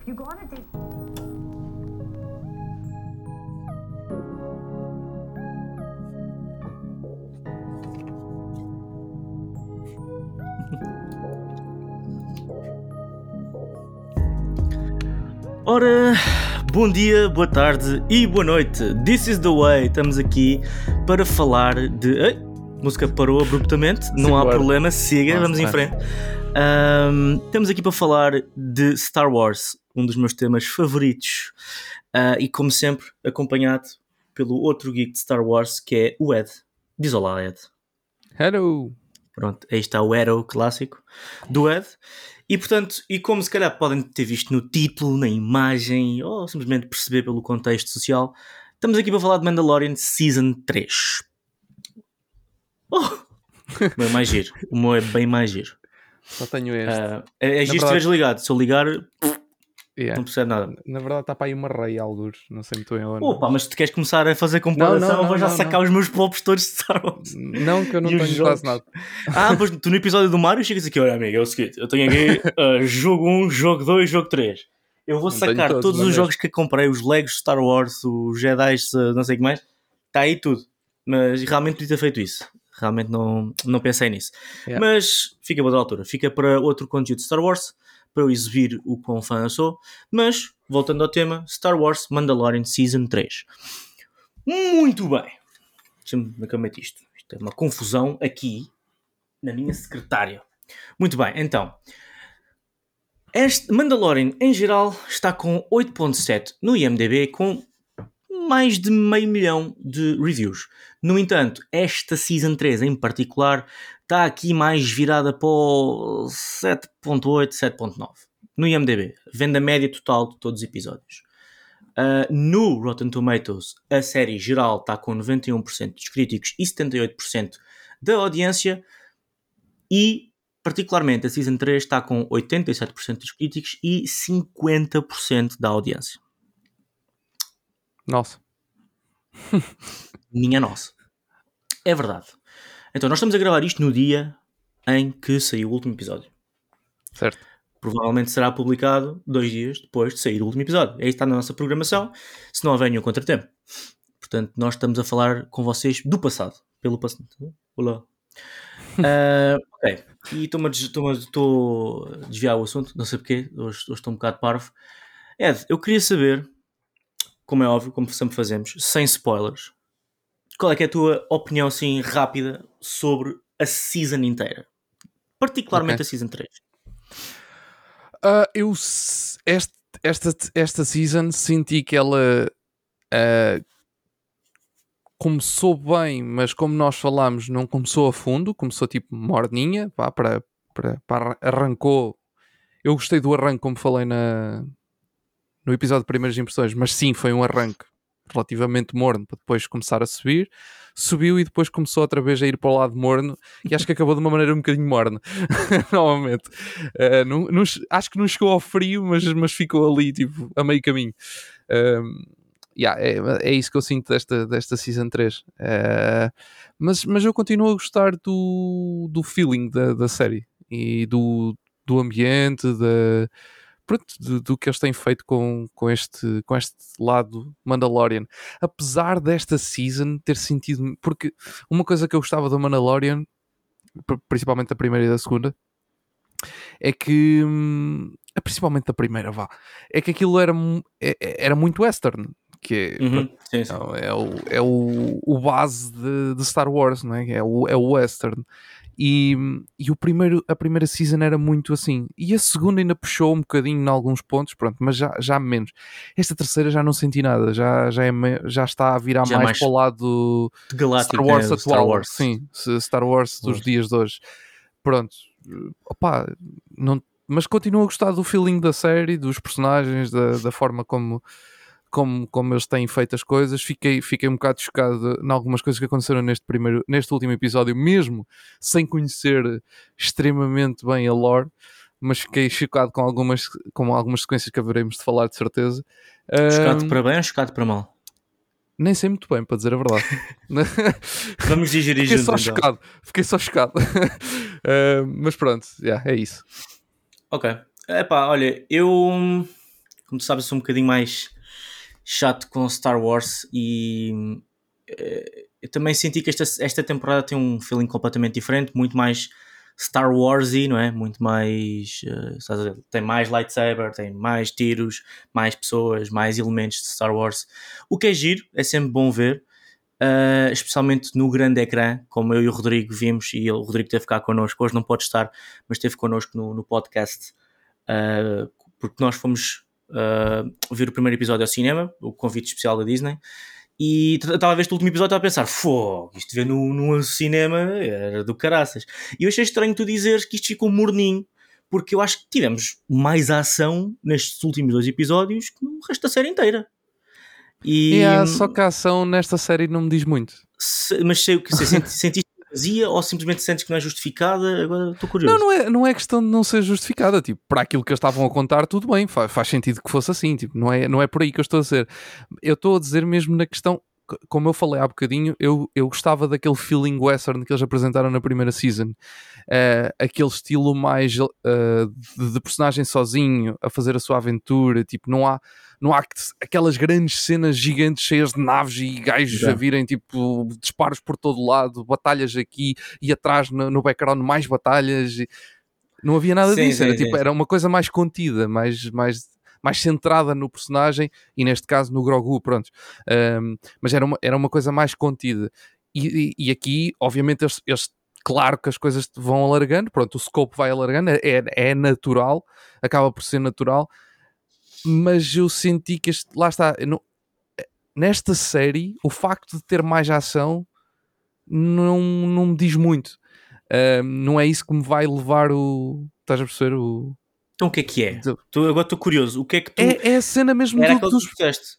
if you go on a date. Ora, bom dia, boa tarde e boa noite. This is the way. Estamos aqui para falar de. Ei, a música parou abruptamente, não há Simbora. problema, siga, Nossa, vamos em frente. Ahm, estamos aqui para falar de Star Wars, um dos meus temas favoritos. Ah, e como sempre, acompanhado pelo outro geek de Star Wars que é o Ed. Diz olá, Ed. Hello! Pronto, aí está o Arrow clássico do Ed. E portanto, e como se calhar podem ter visto no título, na imagem, ou simplesmente perceber pelo contexto social, estamos aqui para falar de Mandalorian Season 3. Oh! Bem mais giro. O meu é bem mais giro. Só tenho este. Ah, é, é se verdade- ligado. Se eu ligar, Yeah. não percebe nada. Na verdade está para aí uma rei, alguns. Não sei muito bem onde. Opa, mas se tu queres começar a fazer comparação, Não, não, eu vou já não, sacar não. os meus próprios todos de Star Wars. Não, que eu não tenho jogos? quase nada. Ah, pois tu no episódio do Mario chegas aqui, olha amigo, é o seguinte, eu tenho aqui ah, jogo 1, jogo 2, jogo 3. Eu vou Não sacar todos, todos não os é jogos que comprei, os Legos Star Wars, os Jedi, não sei o que mais, está aí tudo. Mas realmente podia ter feito isso. Realmente não, não pensei nisso. Yeah. Mas fica para outra altura. Fica para outro conteúdo de Star Wars, para eu exibir o quão fã eu sou. Mas, voltando ao tema, Star Wars Mandalorian Season 3. Muito bem. Deixa-me como é isto. Isto é uma confusão aqui na minha secretária. Muito bem, então. Este Mandalorian, em geral, está com 8.7 no IMDB, com mais de meio milhão de reviews. No entanto, esta Season 3 em particular está aqui mais virada para o 7.8, 7.9 no IMDB, venda média total de todos os episódios. Uh, no Rotten Tomatoes, a série geral está com 91% dos críticos e 78% da audiência, e particularmente a Season 3 está com 87% dos críticos e 50% da audiência. Nossa. Minha nossa. É verdade. Então, nós estamos a gravar isto no dia em que saiu o último episódio. Certo. Provavelmente será publicado dois dias depois de sair o último episódio. Aí está na nossa programação, se não houver nenhum contratempo. Portanto, nós estamos a falar com vocês do passado. Pelo passado. Olá. Ah, ok. E estou-me a desviar o assunto, não sei porquê, hoje, hoje estou um bocado parvo. Ed, eu queria saber, como é óbvio, como sempre fazemos, sem spoilers, qual é que é a tua opinião assim rápida sobre a season inteira? Particularmente Ok. a season 3. Ah, eu este- esta, esta season senti que ela ah, começou bem, mas como nós falámos, não começou a fundo, começou tipo morninha, pá, para, para, para arrancou. Eu gostei do arranque, como falei na, no episódio de primeiras impressões, mas sim, foi um arranque relativamente morno para depois começar a subir. Subiu e depois começou outra vez a ir para o lado morno e acho que acabou de uma maneira um bocadinho morna, novamente. Uh, não- não acho que não chegou ao frio, mas, mas ficou ali tipo, a meio caminho. Um, yeah, é, é isso que eu sinto desta, desta Season 3. Uh, mas, mas eu continuo a gostar do, do feeling da, da série e do, do ambiente, da, pronto, do, do que eles têm feito com, com, este, com este lado Mandalorian. Apesar desta season ter sentido. Porque uma coisa que eu gostava do Mandalorian, pr- principalmente da primeira e da segunda, é que. hum, principalmente da primeira, vá. É que aquilo era, é- é- era muito western. Que é, Uhum, sim, sim. é o, é o, o base de, de Star Wars, não é? É o, é o western. E, e o primeiro, a primeira season era muito assim. E a segunda ainda puxou um bocadinho em alguns pontos, pronto, mas já, já menos. Esta terceira já não senti nada, já, já, é já está a virar Já mais, mais para o lado De Galáctico, Star Wars né? atual. Star Wars. Sim, Star Wars dos Wars. dias de hoje. Pronto, opá, não, mas continuo a gostar do feeling da série, dos personagens, da, da forma como, como, como eles têm feito as coisas. Fiquei, fiquei um bocado chocado em algumas coisas que aconteceram neste, primeiro, neste último episódio, mesmo sem conhecer extremamente bem a lore. Mas fiquei chocado com algumas, com algumas sequências que haveremos de falar, de certeza. Chocado Ahm, para bem ou chocado para mal? nem sei muito bem, para dizer a verdade. Vamos digerir Fiquei juntos. só então. chocado. Fiquei só chocado. Uh, mas pronto, yeah, é isso. Ok. Epá, olha, eu. como tu sabes, sou um bocadinho mais chato com Star Wars e uh, eu também senti que esta, esta temporada tem um feeling completamente diferente, muito mais Star Warsy, não é? Muito mais. Uh, tem mais lightsaber, tem mais tiros, mais pessoas, mais elementos de Star Wars. O que é giro, é sempre bom ver, uh, especialmente no grande ecrã, como eu e o Rodrigo vimos, e o Rodrigo teve cá connosco. Hoje não pode estar, mas esteve connosco no, no podcast, uh, porque nós fomos ver o primeiro episódio ao cinema, o convite especial da Disney. E estava a ver este último episódio e estava a pensar: fogo, isto ver no, no cinema era do caraças. E eu achei estranho tu dizeres que isto ficou morninho, porque eu acho que tivemos mais ação nestes últimos dois episódios que no resto da série inteira. E, yeah, só que a ação nesta série não me diz muito. Se, mas sei o que se sentiste vazia ou simplesmente sentes que não é justificada? Agora estou curioso. Não, não é, não é questão de não ser justificada. Tipo, para aquilo que eles estavam a contar, tudo bem, faz, faz sentido que fosse assim. Tipo, não é, não é por aí que eu estou a dizer. Eu estou a dizer mesmo na questão como eu falei há bocadinho, eu, eu gostava daquele feeling western que eles apresentaram na primeira season. Uh, aquele estilo mais uh, de, de, personagem sozinho a fazer a sua aventura. Tipo, não há, não há aquelas grandes cenas gigantes cheias de naves e gajos a virem tipo disparos por todo lado, batalhas aqui e atrás no, no background mais batalhas. Não havia nada sim, disso, sim, era, sim. Tipo, era uma coisa mais contida, mais, mais, mais centrada no personagem e neste caso no Grogu, pronto. Um, mas era uma, era uma coisa mais contida. E, e, e aqui, obviamente, eles, eles claro que as coisas vão alargando, pronto, o scope vai alargando, é, é natural, acaba por ser natural, mas eu senti que este, lá está, não, nesta série, o facto de ter mais ação não, não me diz muito. Uh, não é isso que me vai levar o. Estás a perceber? O, então o que é que é? Tu, agora estou curioso. O que é que tu. É, é a cena mesmo Era do, dos...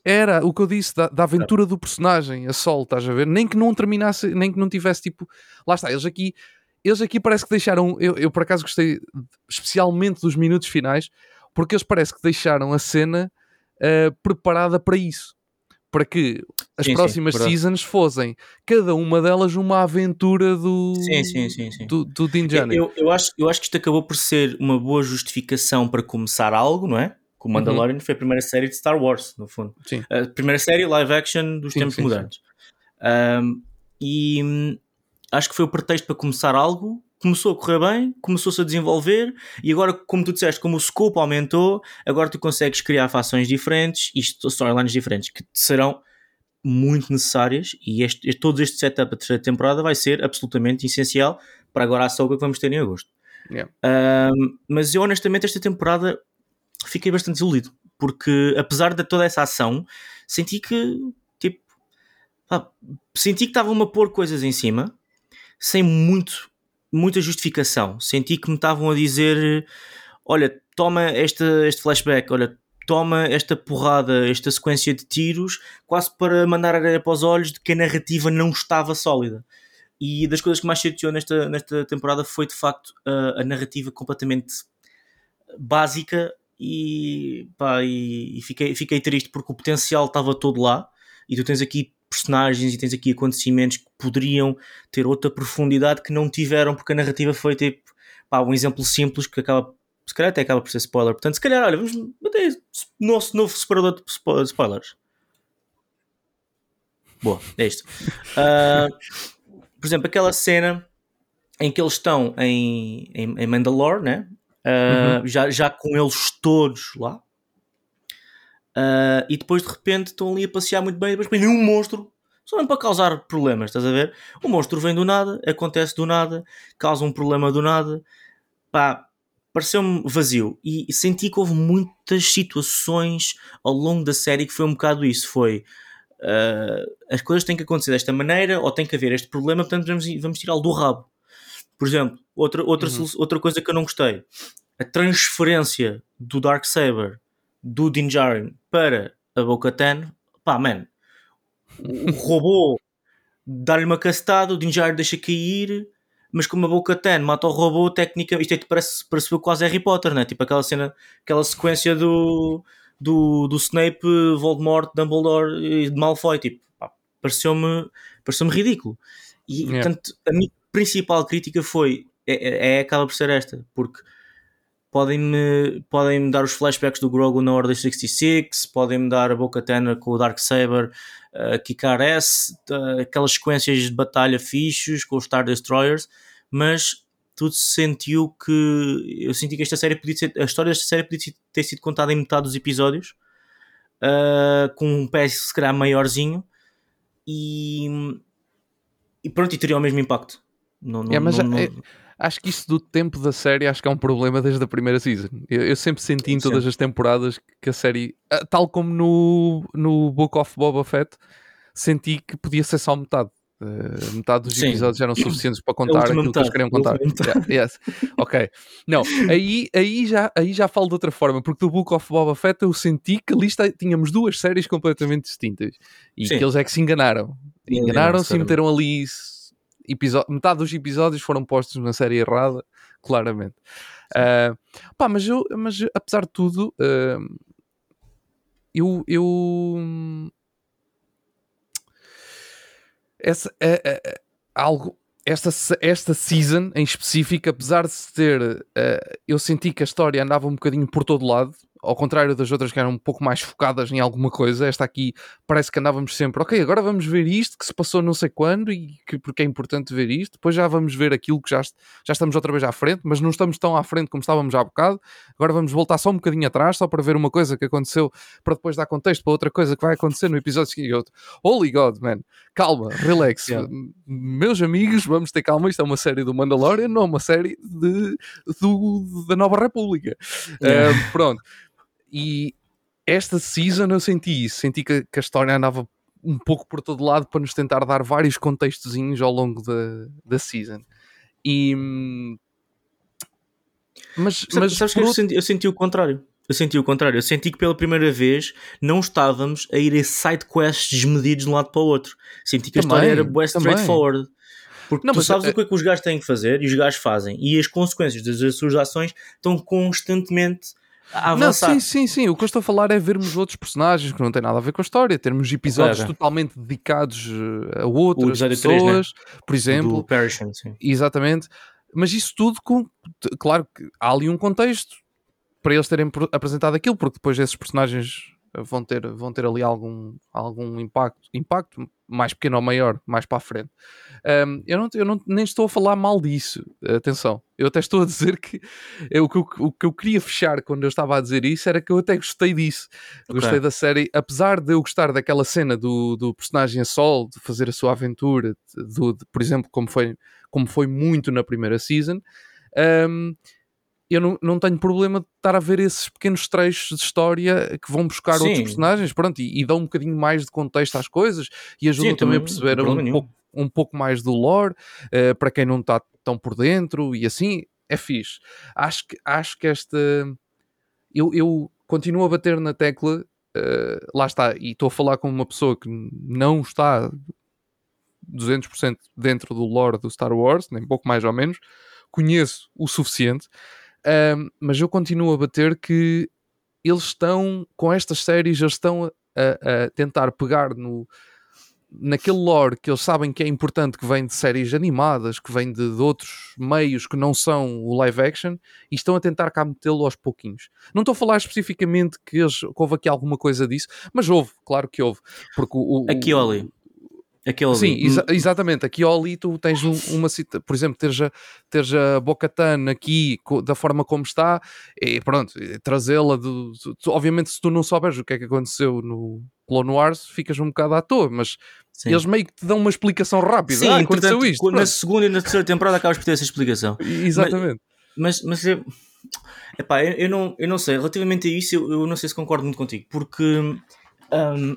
Era o que eu disse, da, da aventura do personagem, a Sol, estás a ver? Nem que não terminasse, nem que não tivesse tipo. Lá está, eles aqui. Eles aqui parece que deixaram. Eu, eu por acaso gostei especialmente dos minutos finais, porque eles parece que deixaram a cena uh, preparada para isso. Para que as sim, próximas sim, seasons fossem cada uma delas uma aventura do, sim, sim, sim, sim. do, do Din Eu, eu, acho, eu acho que isto acabou por ser uma boa justificação para começar algo, não é? O Mandalorian uhum. foi a primeira série de Star Wars, no fundo. Sim. A primeira série live action dos tempos modernos. Um, e hum, acho que foi o pretexto para começar algo começou a correr bem, começou-se a desenvolver e agora, como tu disseste, como o scope aumentou, agora tu consegues criar fações diferentes e storylines diferentes que serão muito necessárias e este, este, todo este setup da terceira temporada vai ser absolutamente essencial para agora a Soga que vamos ter em agosto. Yeah. Um, mas eu honestamente esta temporada fiquei bastante desiludido porque apesar de toda essa ação senti que tipo senti que estavam a pôr coisas em cima sem muito muita justificação. Senti que me estavam a dizer: olha, toma este, este flashback, olha, toma esta porrada, esta sequência de tiros, quase para mandar areia para os olhos de que a narrativa não estava sólida. E das coisas que mais chateou nesta, nesta temporada foi de facto a, a narrativa completamente básica e, pá, e, e, fiquei, fiquei triste porque o potencial estava todo lá e tu tens aqui personagens e tens aqui acontecimentos que poderiam ter outra profundidade que não tiveram porque a narrativa foi tipo pá, um exemplo simples que acaba se calhar até acaba por ser spoiler portanto se calhar olha vamos bater nosso novo separador de spoilers boa, é isto uh, por exemplo aquela cena em que eles estão em, em, em Mandalore né? Uh, uhum. já, já com eles todos lá Uh, e depois de repente estão ali a passear muito bem e depois vem um monstro só mesmo para causar problemas, estás a ver? O monstro vem do nada, acontece do nada, causa um problema do nada, pá, pareceu-me vazio e senti que houve muitas situações ao longo da série que foi um bocado isso, foi uh, as coisas têm que acontecer desta maneira ou tem que haver este problema, portanto vamos, vamos tirá-lo do rabo. Por exemplo, outra, outra, uhum. outra coisa que eu não gostei, a transferência do Dark Saber do Din Djarin para a Bo-Katan, pá, man, o robô dá-lhe uma castada, o Din Djarin deixa cair, mas como a Bo-Katan mata o robô, técnica, isto é, parece, parece quase Harry Potter, né? Tipo aquela cena, aquela sequência do, do, do Snape, Voldemort, Dumbledore e de Malfoy, tipo, pareceu-me pareceu ridículo. E, yeah. portanto, a minha principal crítica foi, é, é, é, acaba por ser esta, porque podem-me podem dar os flashbacks do Grogu na Order 66, podem-me dar a Boca Tana com o Darksaber, uh, Kikar S, uh, aquelas sequências de batalha fixos com os Star Destroyers, mas tudo se sentiu que eu senti que esta série podia ser, a história desta série podia ter sido contada em metade dos episódios uh, com um pé se calhar maiorzinho e, e pronto, e teria o mesmo impacto. Não, não, é, mas não, é, acho que isso do tempo da série acho que é um problema desde a primeira season. Eu, eu sempre senti em todas as temporadas que a série, ah, tal como no, no Book of Boba Fett, senti que podia ser só metade. Uh, metade dos Sim. episódios eram suficientes para contar aquilo metade. que eles queriam contar. Yeah, yes. Ok. Não, aí, aí, já, aí já falo de outra forma, porque do Book of Boba Fett eu senti que ali está, tínhamos duas séries completamente distintas e Sim. que eles é que se enganaram. Enganaram-se e meteram ali metade dos episódios foram postos na série errada, claramente. Uh, pá, mas eu, mas apesar de tudo, uh, eu, eu essa, é, é, algo, esta, esta season em específico, apesar de ter, uh, eu senti que a história andava um bocadinho por todo lado, ao contrário das outras que eram um pouco mais focadas em alguma coisa, esta aqui parece que andávamos sempre, ok, agora vamos ver isto que se passou não sei quando e que, porque é importante ver isto, depois já vamos ver aquilo que já, já estamos outra vez à frente, mas não estamos tão à frente como estávamos há bocado, agora vamos voltar só um bocadinho atrás, só para ver uma coisa que aconteceu, para depois dar contexto para outra coisa que vai acontecer no episódio seguinte. Holy God, man, calma, relax, yeah. meus amigos, vamos ter calma, isto é uma série do Mandalorian, não é uma série de, do, da Nova República. Yeah. Uh, pronto. E esta season eu senti isso, senti que, que, a história andava um pouco por todo lado para nos tentar dar vários contextozinhos ao longo da, da season. E. Mas, mas sabes que eu senti, eu senti o contrário. Eu senti o contrário. Eu senti que pela primeira vez não estávamos a ir a side quests desmedidos de um lado para o outro. Senti que a também, história era bem straightforward. Porque não, tu sabes é... o que é que os gajos têm que fazer e os gajos fazem. E as consequências das suas ações estão constantemente a. Não, sim, sim, sim. O que eu estou a falar é vermos outros personagens que não têm nada a ver com a história, termos episódios totalmente dedicados eh, a outras pessoas, 3, né? por exemplo. Parishon, sim. Exatamente. Mas isso tudo com. Claro que há ali um contexto para eles terem apresentado aquilo, porque depois esses personagens vão ter, vão ter ali algum, algum impacto, impacto mais pequeno ou maior, mais para a frente. Um, eu não, eu não, nem estou a falar mal disso, atenção. Eu até estou a dizer que eu, o, que eu, o que eu queria fechar quando eu estava a dizer isso era que eu até gostei disso. Okay. Gostei da série, apesar de eu gostar daquela cena do, do personagem a sol, de fazer a sua aventura, do, de, por exemplo, como foi, como foi muito na primeira season. Um, eu não, não tenho problema de estar a ver esses pequenos trechos de história que vão buscar Sim. outros personagens, pronto, e, e, dão um bocadinho mais de contexto às coisas e ajudam Sim, também a perceber um pouco, um pouco, mais do lore uh, para quem não está tão por dentro e assim é fixe. Acho que, acho que esta eu, eu continuo a bater na tecla, uh, lá está, e estou a falar com uma pessoa que não está 200% dentro do lore do Star Wars, nem pouco mais ou menos, conheço o suficiente um, mas eu continuo a bater que eles estão, com estas séries, eles estão a, a, tentar pegar no, naquele lore que eles sabem que é importante, que vem de séries animadas, que vem de, de outros meios que não são o live action, e estão a tentar cá metê-lo aos pouquinhos. Não estou a falar especificamente que, eles, que houve aqui alguma coisa disso, mas houve, claro que houve. Porque o, o, aqui, Oli, Aquele Sim, exa exatamente. Aqui ao ali tu tens um, uma cita, por exemplo, teres a, teres a Bocatan aqui da forma como está, e pronto, trazê-la. Obviamente, se tu não souberes o que é que aconteceu no Clone Wars, ficas um bocado à toa, mas Sim. eles meio que te dão uma explicação rápida. Sim, ah, aconteceu isto. Na segunda e na terceira temporada acabas por ter essa explicação. Exatamente. Mas, mas, mas eu, epá, eu, eu, não, eu não sei, relativamente a isso, eu, eu não sei se concordo muito contigo, porque. Um,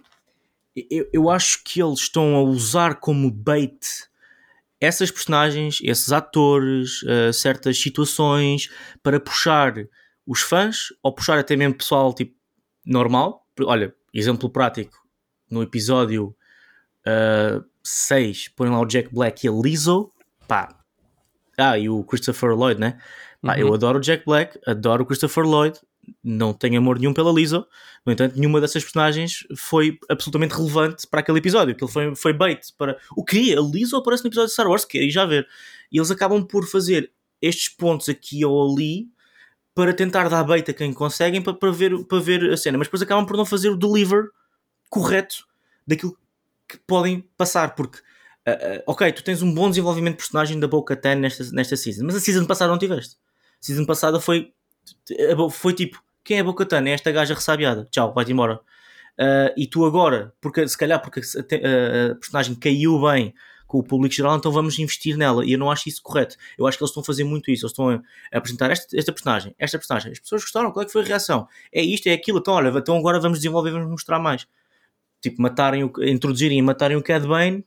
eu, eu acho que eles estão a usar como bait essas personagens, esses atores, uh, certas situações para puxar os fãs ou puxar até mesmo pessoal tipo normal. Olha, exemplo prático: no episódio 6, uh, põem lá o Jack Black e a Lizzo, pá, ah, e o Christopher Lloyd, né? Pá, uhum. Eu adoro o Jack Black, adoro o Christopher Lloyd, não tenho amor nenhum pela Lizzo, no entanto, nenhuma dessas personagens foi absolutamente relevante para aquele episódio, ele foi, foi bait para o que a Lizzo aparece no episódio de Star Wars, que aí já ver. E eles acabam por fazer estes pontos aqui ou ali para tentar dar bait a quem conseguem para, para, ver, para ver a cena, mas depois acabam por não fazer o deliver correto daquilo que podem passar, porque uh, ok, tu tens um bom desenvolvimento de personagem da Boca Tan nesta, nesta season, mas a season passada não tiveste. A season passada foi, foi tipo, quem é a Boca Tan? É esta gaja ressabiada, tchau, vai-te embora. Uh, e tu agora, porque se calhar porque a, a personagem caiu bem com o público geral, então vamos investir nela. E eu não acho isso correto. Eu acho que eles estão a fazer muito isso. Eles estão a, apresentar esta, esta, personagem, esta personagem. As pessoas gostaram, qual é que foi a reação? É isto, é aquilo. Então, olha, então agora vamos desenvolver, vamos mostrar mais. Tipo, matarem o, introduzirem e matarem o Cad Bane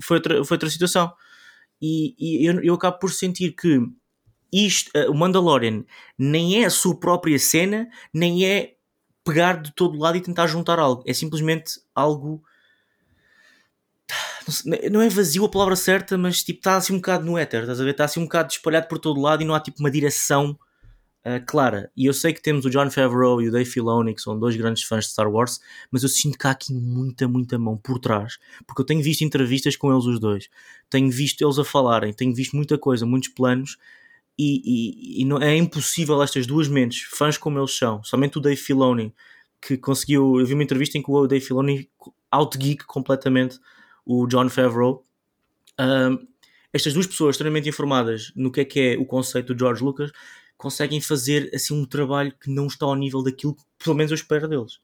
foi outra, foi outra situação. E, e eu, eu acabo por sentir que isto, uh, o Mandalorian nem é a sua própria cena, nem é pegar de todo lado e tentar juntar algo. É simplesmente algo não é vazio a palavra certa, mas tipo, está assim um bocado no éter, estás a ver? Está assim um bocado espalhado por todo lado e não há tipo uma direção uh, clara. E eu sei que temos o John Favreau e o Dave Filoni, que são dois grandes fãs de Star Wars, mas eu sinto que há aqui muita, muita mão por trás, porque eu tenho visto entrevistas com eles os dois, tenho visto eles a falarem, tenho visto muita coisa, muitos planos. E, e, e não, é impossível estas duas mentes, fãs como eles são, somente o Dave Filoni, que conseguiu. Eu vi uma entrevista em que o Dave Filoni outgeek completamente o John Favreau. Um, estas duas pessoas extremamente informadas no que é que é o conceito do George Lucas conseguem fazer assim um trabalho que não está ao nível daquilo que pelo menos eu espero deles.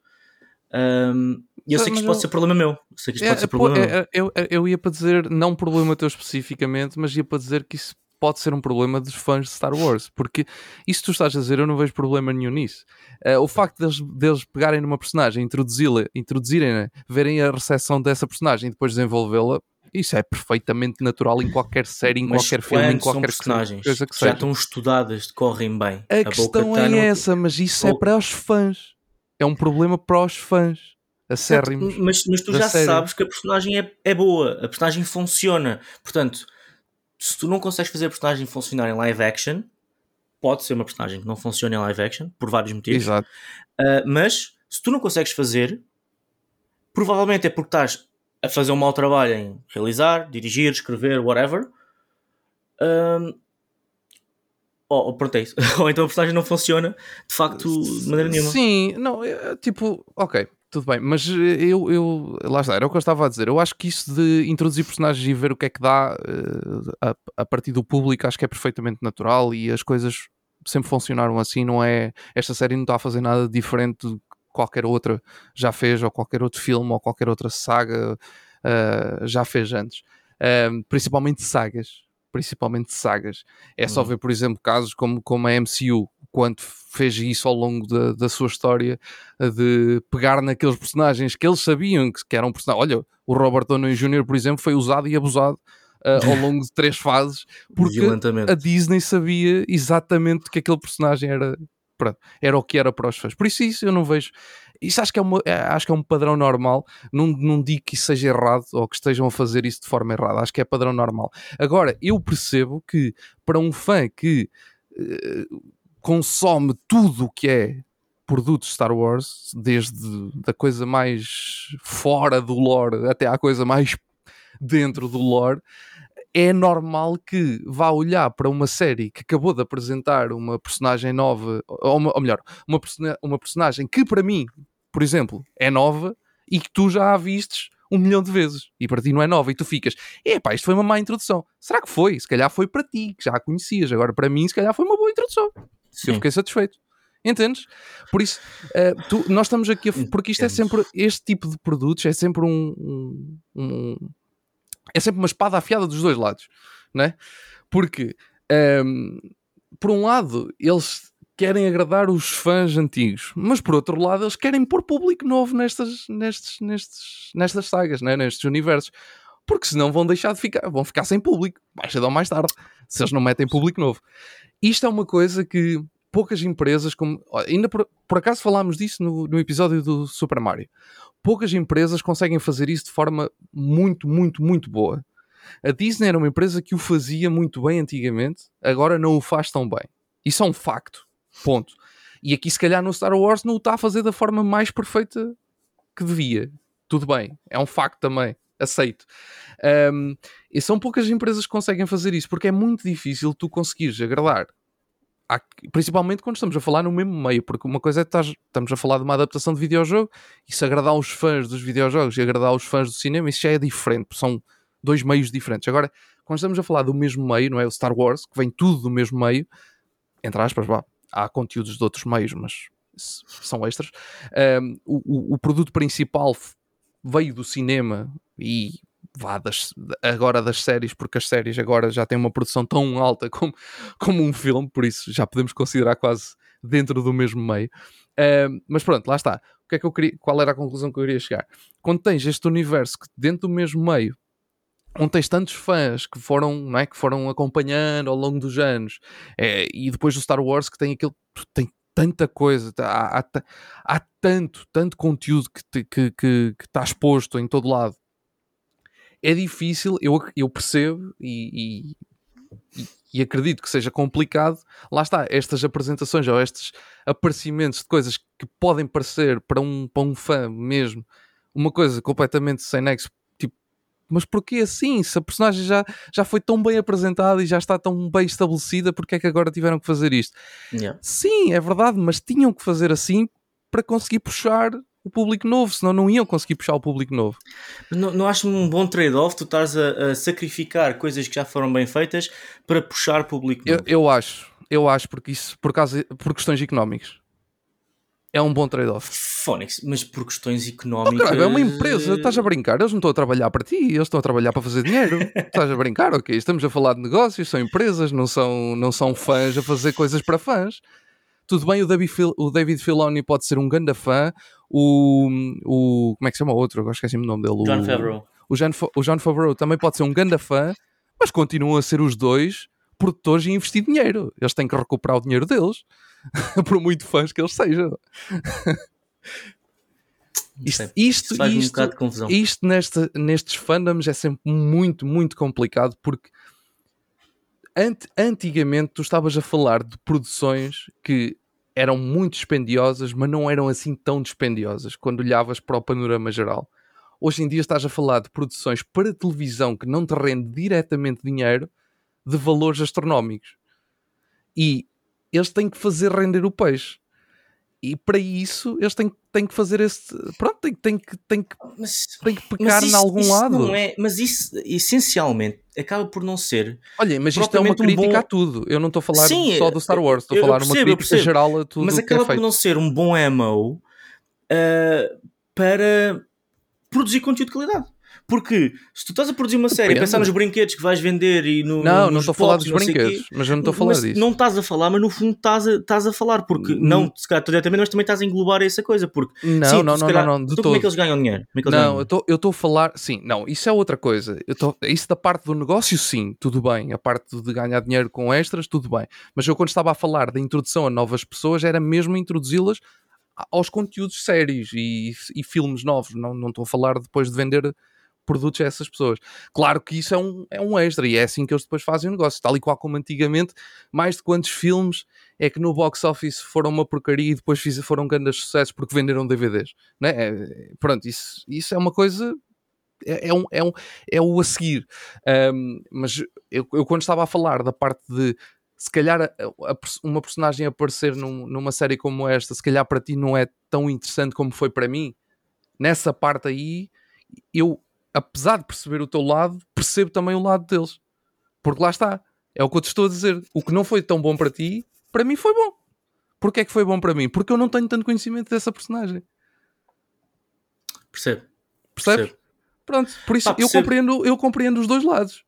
Um, e eu sei que isto pode ser problema meu. Eu sei que isto é, pode ser problema é, meu. Eu, eu ia para dizer, não problema teu especificamente, mas ia para dizer que isso pode ser um problema dos fãs de Star Wars, porque isso tu estás a dizer, eu não vejo problema nenhum nisso. Uh, o facto deles, deles pegarem numa personagem, introduzi-la, introduzirem verem a recepção dessa personagem e depois desenvolvê-la, isso é perfeitamente natural em qualquer série, em Mas qualquer filme, em qualquer personagens coisa que, que já estão estudadas, decorrem bem. A, a questão é essa, mas isso é para os fãs. É um problema para os fãs. Acérrimos mas, mas tu já série. sabes que a personagem é, é boa, a personagem funciona. Portanto, se tu não consegues fazer a personagem funcionar em live action, pode ser uma personagem que não funciona em live action, por vários motivos. Exato. Uh, mas se tu não consegues fazer, provavelmente é porque estás a fazer um mau trabalho em realizar, dirigir, escrever, whatever. Um, ou, pronto, é isso. ou então a personagem não funciona de facto de maneira nenhuma. Sim, não, é, tipo, ok, tudo bem, mas eh, eu, eu lá está, era o que eu estava a dizer. Eu acho que isso de introduzir personagens e ver o que é que dá uh, a, a partir do público, acho que é perfeitamente natural e as coisas sempre funcionaram assim. Não é esta série não está a fazer nada diferente de qualquer outra já fez, ou qualquer outro filme, ou qualquer outra saga uh, já fez antes, uh, principalmente sagas. Principalmente sagas. É só uhum. ver, por exemplo, casos como, como a MCU, quanto fez isso ao longo da, da sua história, de pegar naqueles personagens que eles sabiam que, que eram personagens. Olha, o Robert Downey Jr., por exemplo, foi usado e abusado uh, ao longo de três fases, porque a Disney sabia exatamente que aquele personagem era, pronto, era o que era para os fãs. Por isso, isso eu não vejo. Isso acho que é, uma, é, acho que é um padrão normal. Não, não digo que isso seja errado ou que estejam a fazer isso de forma errada. Acho que é padrão normal. Agora, eu percebo que para um fã que. Uh, consome tudo o que é produtos Star Wars, desde da coisa mais fora do lore até à coisa mais dentro do lore, é normal que vá olhar para uma série que acabou de apresentar uma personagem nova, ou, uma, ou melhor, uma, uma personagem que para mim, por exemplo, é nova e que tu já a vistes um milhão de vezes e para ti não é nova e tu ficas, epá, isto foi uma má introdução. Será que foi? Se calhar foi para ti, que já a conhecias, agora para mim se calhar foi uma boa introdução. Sim. Eu fiquei satisfeito. Entendes? Por isso, uh, tu, nós estamos aqui a, porque isto é sempre este tipo de produtos, é sempre um, um, um, é sempre uma espada afiada dos dois lados, não é? Porque um, ehm, por um lado eles querem agradar os fãs antigos, mas por outro lado eles querem pôr público novo nestas, nestes, nestes, nestas sagas, né? nestes universos, porque senão vão deixar de ficar, vão ficar sem público, mais cedo ou mais tarde, se eles não metem público novo. Isto é uma coisa que poucas empresas, como ainda por, por acaso falámos disso no, no episódio do Super Mario, poucas empresas conseguem fazer isso de forma muito, muito, muito boa. A Disney era uma empresa que o fazia muito bem antigamente, agora não o faz tão bem. Isso é um facto. Ponto. E aqui, se calhar, no Star Wars não o está a fazer da forma mais perfeita que devia. Tudo bem, é um facto também. Aceito. Um, e são poucas empresas que conseguem fazer isso, porque é muito difícil tu conseguires agradar há, principalmente quando estamos a falar no mesmo meio, porque uma coisa é que estamos a falar de uma adaptação de videojogo e se agradar os fãs dos videojogos e agradar os fãs do cinema, isso já é diferente, são dois meios diferentes. Agora, quando estamos a falar do mesmo meio, não é? O Star Wars, que vem tudo do mesmo meio, entre aspas, vá, há conteúdos de outros meios, mas são extras. Um, o, o, produto principal veio do cinema e vá das, agora das séries, porque as séries agora já têm uma produção tão alta como, como um filme, por isso já podemos considerar quase dentro do mesmo meio. Uh, mas pronto, lá está. O que é que eu queria, qual era a conclusão que eu queria chegar? Quando tens este universo que dentro do mesmo meio onde tens tantos fãs que foram, não é, que foram acompanhando ao longo dos anos, é, e depois do Star Wars que tem aquele tem tanta coisa, há, há, há tanto, tanto conteúdo que, te, que, que, que está exposto em todo lado é difícil, eu, eu percebo e, e, e, acredito que seja complicado. Lá está, estas apresentações ou estes aparecimentos de coisas que podem parecer para um, para um fã mesmo uma coisa completamente sem nexo. Tipo, mas porquê assim? Se a personagem já, já foi tão bem apresentada e já está tão bem estabelecida, porque é que agora tiveram que fazer isto? Yeah. Sim, é verdade, mas tinham que fazer assim para conseguir puxar o público novo, senão não iam conseguir puxar o público novo. Não, não acho um bom trade-off tu estás a, a, sacrificar coisas que já foram bem feitas para puxar público novo? Eu, eu acho, eu acho, porque isso por, causa, por questões económicas. É um bom trade-off. Phonics, mas por questões económicas. Oh, caralho, é uma empresa, estás a brincar. Eles não estão a trabalhar para ti, eles estão a trabalhar para fazer dinheiro. estás a brincar, ok? Estamos a falar de negócios, são empresas, não são, não são fãs a fazer coisas para fãs. Tudo bem, o David, Fil o David Filoni pode ser um grande fã, o, o. Como é que se chama o outro? Agora esqueci o nome dele. John Favreau. O, John, o John Favreau também pode ser um grande fã, mas continuam a ser os dois produtores e investir dinheiro. Eles têm que recuperar o dinheiro deles, por muito fãs que eles sejam. Isto, isto, isto, um isto neste, nestes fandoms é sempre muito, muito complicado porque ant, antigamente tu estavas a falar de produções que eram muito dispendiosas, mas não eram assim tão dispendiosas quando olhavas para o panorama geral. Hoje em dia estás a falar de produções para televisão que não te rende diretamente dinheiro de valores astronómicos. E eles têm que fazer render o peixe e para isso eles têm, têm que fazer este. Pronto, têm, têm, que, têm, que, mas, têm que pecar em algum isso lado. Não é, mas isso essencialmente acaba por não ser. Olha, mas isto é uma crítica um bom... a tudo. Eu não estou a falar Sim, só do Star Wars, estou a falar percebo, uma crítica geral a tudo. Mas acaba é por não ser um bom MO uh, para produzir conteúdo de qualidade. Porque se tu estás a produzir uma série, pensar nos brinquedos que vais vender e no. Não, não estou a falar dos brinquedos, mas eu não estou a falar disso. Não estás a falar, mas no fundo estás a, estás a falar, porque hum. não, se calhar diretamente, mas também estás a englobar essa coisa. Porque, não, sim, não, não, calhar, não, não, de então, como é que eles ganham dinheiro? É não, ganham? eu estou a falar, sim, não, isso é outra coisa. Eu tô, isso da parte do negócio, sim, tudo bem. A parte de ganhar dinheiro com extras, tudo bem. Mas eu, quando estava a falar da introdução a novas pessoas, era mesmo introduzi-las aos conteúdos sérios e, e filmes novos. Não, não estou a falar depois de vender produtos a essas pessoas. Claro que isso é um, é um extra e é assim que eles depois fazem o negócio, tal e qual como antigamente, mais de quantos filmes é que no box office foram uma porcaria e depois foram grandes sucessos porque venderam DVDs, né? É, pronto, isso, isso é uma coisa é, é, um, é, um, é o a seguir. Um, mas eu, eu, quando estava a falar da parte de se calhar uma personagem aparecer num, numa série como esta, se calhar para ti não é tão interessante como foi para mim, nessa parte aí eu apesar de perceber o teu lado, percebo também o lado deles. Porque lá está. É o que eu te estou a dizer. O que não foi tão bom para ti, para mim foi bom. Porquê é que foi bom para mim? Porque eu não tenho tanto conhecimento dessa personagem. Percebo. Percebes? Percebo. Pronto, por isso eu, compreendo, eu compreendo os dois lados.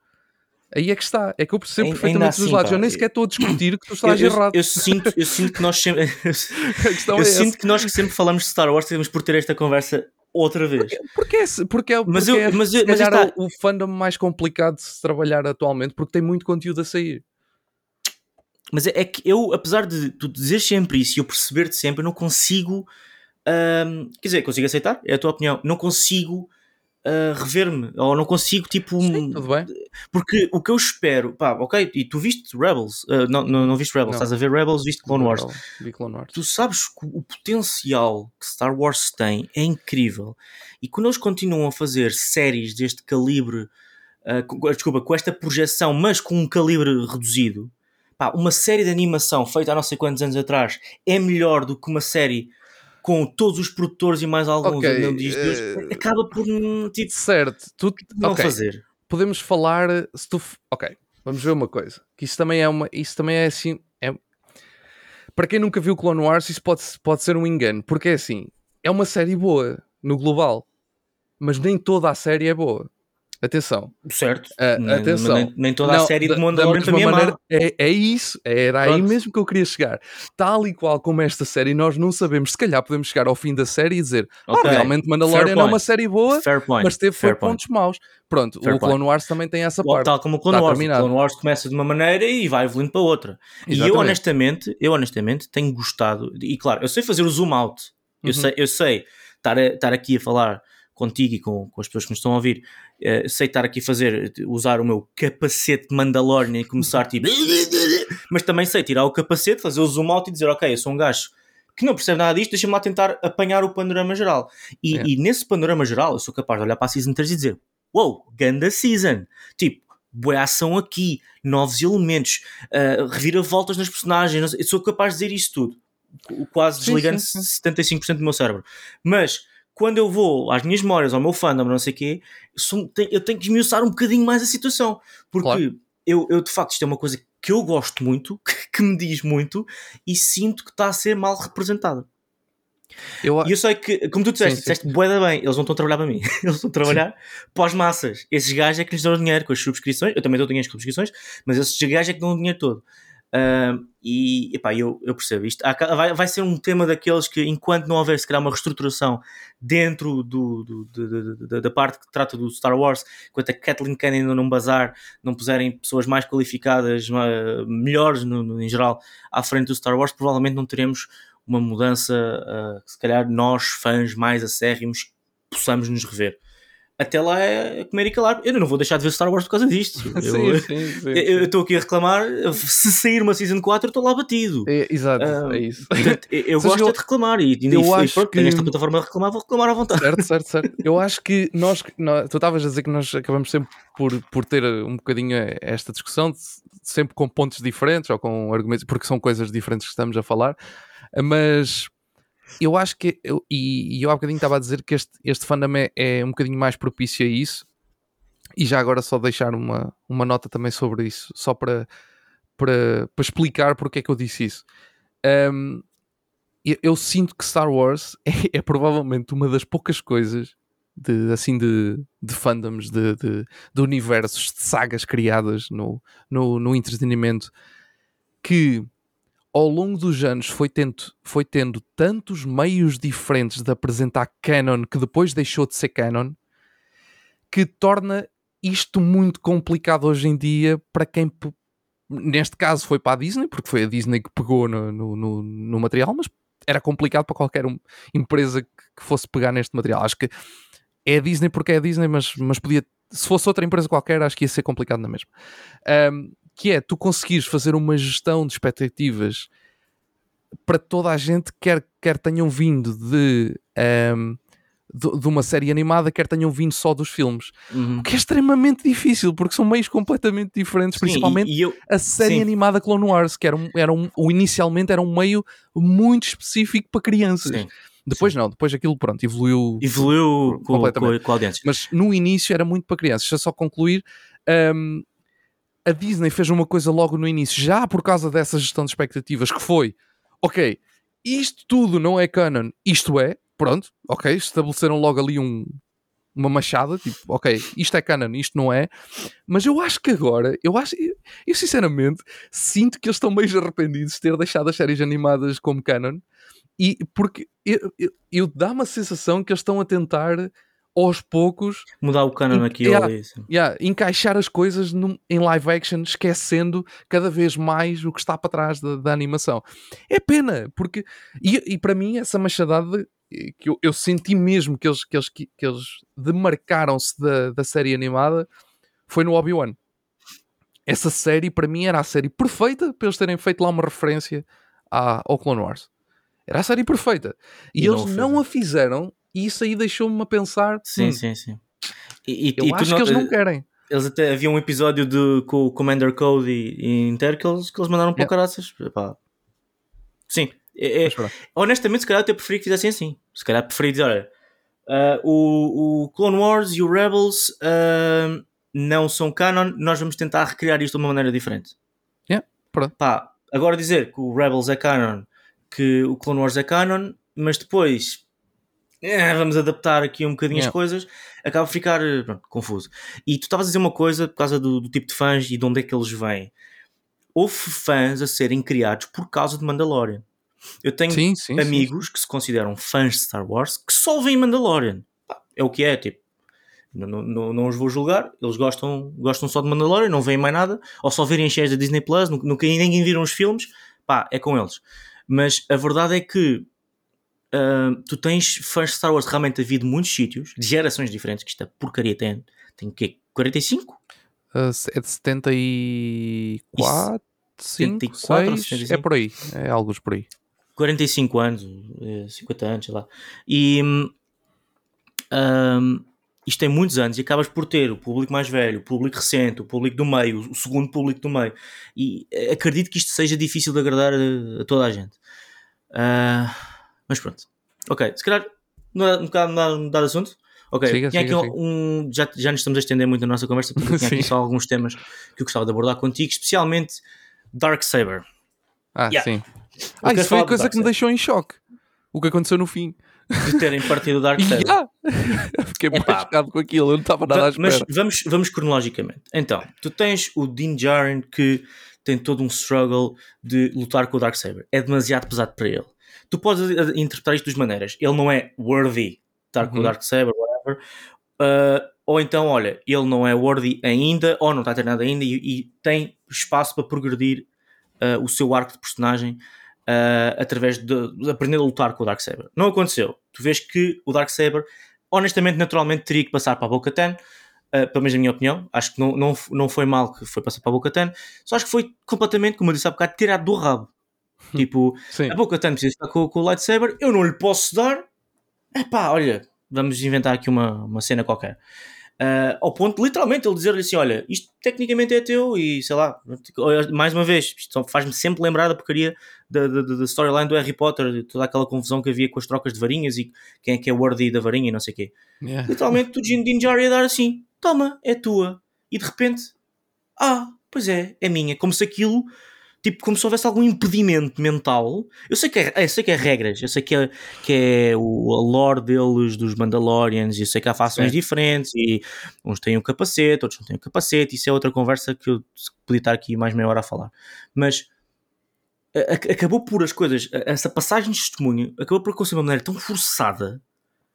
Aí é que está, é que eu percebo em, perfeitamente assim, os dois lados. Pá, eu nem sequer estou a discutir que tu estás eu, errado. Eu, sinto, eu sinto que nós sempre. eu é sinto que nós que sempre falamos de Star Wars temos por ter esta conversa outra vez. Porque, porque, porque, é, mas eu, é, mas, eu, mas está... o, fandom mais complicado de se trabalhar atualmente, porque tem muito conteúdo a sair. Mas é, é que eu, apesar de tu dizer sempre isso e eu perceber-te sempre, eu não consigo. Um, quer dizer, consigo aceitar, é a tua opinião. Não consigo uh, rever-me, ou não consigo, tipo. Sim, tudo bem. Porque o que eu espero, pá, ok, e tu viste Rebels, uh, não, não, não viste Rebels, não. estás a ver Rebels, viste Clone Wars. Vi Clone Wars. Tu sabes que o potencial que Star Wars tem é incrível, e quando eles continuam a fazer séries deste calibre, uh, com, desculpa, com esta projeção, mas com um calibre reduzido. pá, uma série de animação feita há não sei quantos anos atrás é melhor do que uma série com todos os produtores e mais alguns Ok, okay, de hoje, eh, acaba por hum, tipo, Certo, tu, não ok, fazer. podemos falar se tu, ok, vamos ver uma coisa, que isso também é uma, isso também é assim, é, para quem nunca viu Clone Wars, isso pode, pode ser um engano, porque é assim, é uma série boa no global, mas nem toda a série é boa. Atenção, Certo? Ah, Nem- atenção. Nem, nem toda a Não, série da- de da Mandalorian para mim é maneira, é, é isso, era aí Pronto. mesmo que eu queria chegar. Tal e qual como esta série, nós não sabemos. Se calhar podemos chegar ao fim da série e dizer: "Ah, Ok, realmente fair Mandalorian é uma point. série boa, point. mas teve fair point. pontos maus. Pronto, Fair o Clone Wars também tem essa Ou parte. Tal como o Clone Está Wars. O terminado. Clone Wars começa de uma maneira e vai evoluindo para outra. E eu Exatamente. honestamente, eu honestamente tenho gostado, e claro, eu sei fazer o zoom out, eu Uhum. sei, eu sei estar, a- estar aqui a falar contigo e com, com as pessoas que nos estão a ouvir, eh, sei estar aqui a fazer, usar o meu capacete de Mandalorian e começar tipo, mas também sei tirar o capacete, fazer o zoom out e dizer, ok, eu sou um gajo que não percebe nada disto, deixa-me lá tentar apanhar o panorama geral. E, É. e nesse panorama geral, eu sou capaz de olhar para a Season 3 e dizer, wow, ganda Season. Tipo, boa ação aqui, novos elementos, uh, reviravoltas nas personagens, eu sou capaz de dizer isso tudo. Qu- Quase Sim, desligando sim, 75% do meu cérebro. Mas quando eu vou às minhas memórias, ao meu fandom, não sei o quê, eu, tenho que esmiuçar um bocadinho mais a situação. Porque Claro. eu, eu, de facto, isto é uma coisa que eu gosto muito, que me diz muito, e sinto que está a ser mal representada. Eu, E eu sei que, como tu disseste, Sim, sim. disseste bué da bem, eles não estão a trabalhar para mim, eles estão a trabalhar para as massas. Esses gajos é que lhes dão dinheiro com as subscrições, eu também dou dinheiro com as subscrições, mas esses gajos é que dão o dinheiro todo. Ah, e epá, eu, eu percebo isto. Vai, vai ser um tema daqueles que, enquanto não houver se calhar uma reestruturação dentro do, do- do- do- da parte que trata do Star Wars, enquanto a Kathleen Kennedy não bazar, não puserem pessoas mais qualificadas, melhores no, no- em geral, à frente do Star Wars, provavelmente não teremos uma mudança ah, que se calhar nós, fãs mais acérrimos, possamos nos rever. Até lá é comer e calar. Eu não vou deixar de ver Star Wars por causa disto. Eu- sim, sim, eu eu estou aqui a reclamar. Se sair uma Season 4, eu estou lá batido. É, exato, Ah, é isso. Portanto, eu eu gosto que é de reclamar. E, e, eu e acho pronto, que- tenho esta plataforma de reclamar, vou reclamar à vontade. Certo, certo, certo. Eu acho que nós, nós- tu estavas a dizer que nós acabamos sempre por, por ter um bocadinho esta discussão, sempre com pontos diferentes ou com argumentos, porque são coisas diferentes que estamos a falar, mas eu acho que, eu, e, e eu há bocadinho estava a dizer que este, este fandom é, é um bocadinho mais propício a isso, e já agora só deixar uma, uma nota também sobre isso, só para, para, para explicar porque é que eu disse isso. Um, eu, eu sinto que Star Wars é, é provavelmente uma das poucas coisas de, assim de, de fandoms, de, de, de universos, de sagas criadas no, no, no entretenimento que ao longo dos anos foi tendo, foi tendo tantos meios diferentes de apresentar canon que depois deixou de ser canon que torna isto muito complicado hoje em dia para quem neste caso foi para a Disney, porque foi a Disney que pegou no, no, no- no material, mas era complicado para qualquer um- empresa que, que fosse pegar neste material. Acho que é a Disney porque é a Disney, mas, mas podia, se fosse outra empresa qualquer, acho que ia ser complicado na mesma. Ahm, que é tu conseguires fazer uma gestão de expectativas para toda a gente, quer, quer tenham vindo de, ahm, de, de uma série animada, quer tenham vindo só dos filmes. Uhum. O que é extremamente difícil, porque são meios completamente diferentes, Sim, principalmente e, e eu, a série Sim. animada Clone Wars, que era um, era um, inicialmente era um meio muito específico para crianças. sim, depois não, depois aquilo pronto, evoluiu. evoluiu com, com, Completamente. a- com a audiência. Mas no início era muito para crianças. Deixa só concluir. hum, a Disney fez uma coisa logo no início, já por causa dessa gestão de expectativas, que foi: ok, isto tudo não é canon, isto é, pronto, ok, estabeleceram logo ali um, uma machada, tipo, ok, isto é canon, isto não é, mas eu acho que agora, eu acho, eu, eu sinceramente sinto que eles estão meio arrependidos de ter deixado as séries animadas como canon, e porque eu, eu, eu dá-me a sensação que eles estão a tentar aos poucos Mudar o canon aqui yeah. ou yeah, encaixar as coisas num- em live action, esquecendo cada vez mais o que está para trás da, da animação. É pena, porque. E, e para mim, essa machadada eh, que eu, eu senti mesmo que eles, que eles, que eles demarcaram-se da, da série animada foi no Obi-Wan. Essa série, para mim, era a série perfeita para eles terem feito lá uma referência à, ao Clone Wars. Era a série perfeita. E, E não eles não fizeram. a fizeram, e isso aí deixou-me a pensar. Sim, "Hum, sim, sim. E, e- eu e acho que eles não querem. eles até havia um episódio de, com o Commander Code e, e Inter que eles, que eles mandaram para Yeah. caraças. Epá. Sim. É- é- honestamente, se calhar até preferi que fizessem assim. Se calhar preferi dizer: olha, ah, o, o Clone Wars e o Rebels ah, não são canon, nós vamos tentar recriar isto de uma maneira diferente. Yeah, pronto. Pá, agora dizer que o Rebels é canon, que o Clone Wars é canon, mas depois eh, vamos adaptar aqui um bocadinho as Yeah. coisas, acaba por ficar eh, pronto, confuso. E tu estavas a dizer uma coisa por causa do, do tipo de fãs e de onde é que eles vêm. Houve fãs a serem criados por causa de Mandalorian. Eu tenho Sim, sim. sim, amigos que se consideram fãs de Star Wars que só veem Mandalorian. É o que é, tipo. Não, não, não, os vou julgar, eles gostam, gostam só de Mandalorian, não veem mais nada, ou só verem as séries da Disney Plus, nunca ninguém viram os filmes, pá, é com eles. Mas a verdade é que ah, tu tens fãs de Star Wars realmente de muitos sítios, de gerações diferentes, que esta porcaria tem, tem o quê? 45? Uh, é de 74, 5, 74 ou 6, 75? é por aí, é alguns por aí. 45 anos, eh, 50 anos, sei lá. E hum, isto tem muitos anos e acabas por ter o público mais velho, o público recente, o público do meio, o segundo público do meio. E eh, acredito que isto seja difícil de agradar a, a toda a gente. Ah, mas pronto. Ok, se calhar um bocado mudar, mudar de assunto. Ok, Siga, tinha siga, um, já, já nos estamos a estender muito na nossa conversa, porque tinha aqui só alguns temas que eu gostava de abordar contigo, especialmente Dark Saber. Ah, Yeah. sim. Ah, isso foi falar a coisa que me deixou em choque. O que aconteceu no fim. De terem partido o Dark Saber. Eu Fiquei chocado com aquilo, eu não estava nada à espera. Mas vamos, vamos cronologicamente. Então, tu tens o Din Djarin que tem todo um struggle de lutar com o Darksaber. É demasiado pesado para ele. Tu podes eh, interpretar isto de duas maneiras. Ele não é worthy de estar com o Uhum. Darksaber, whatever. Uh, ou então, olha, ele não é worthy ainda, ou não está a ter nada ainda, e, e tem espaço para progredir uh, o seu arco de personagem uh, através de, de aprender a lutar com o Darksaber. Não aconteceu. Tu vês que o Darksaber, honestamente, naturalmente, teria que passar para a Bo-Katan, uh, pelo menos na minha opinião. Acho que não, não, não foi mal que foi passar para a Bo-Katan, só acho que foi completamente, como eu disse há bocado, tirado do rabo. tipo, Sim. a Bo-Katan precisa estar com, com o lightsaber, eu não lhe posso dar. Epá, olha, vamos inventar aqui uma, uma cena qualquer. Ah, ao ponto de literalmente ele dizer-lhe assim: Olha, isto tecnicamente é teu, e sei lá, mais uma vez, isto faz-me sempre lembrar da porcaria da, da, da storyline do Harry Potter, de toda aquela confusão que havia com as trocas de varinhas e quem é que é worthy da varinha e não sei o quê. Yeah. Literalmente, o Jin Din Djarin ia dar assim: Toma, é tua. E de repente, ah, pois é, é minha. Como se aquilo, tipo, como se houvesse algum impedimento mental. Eu sei que é, eu sei que é regras, eu sei que é, que é o a lore deles, dos Mandalorians, e eu sei que há fações diferentes, e uns têm o capacete, outros não têm o capacete. Isso é outra conversa que eu podia estar aqui mais meia hora a falar. Mas a- a- acabou por as coisas, a- essa passagem de testemunho acabou por acontecer de uma maneira tão forçada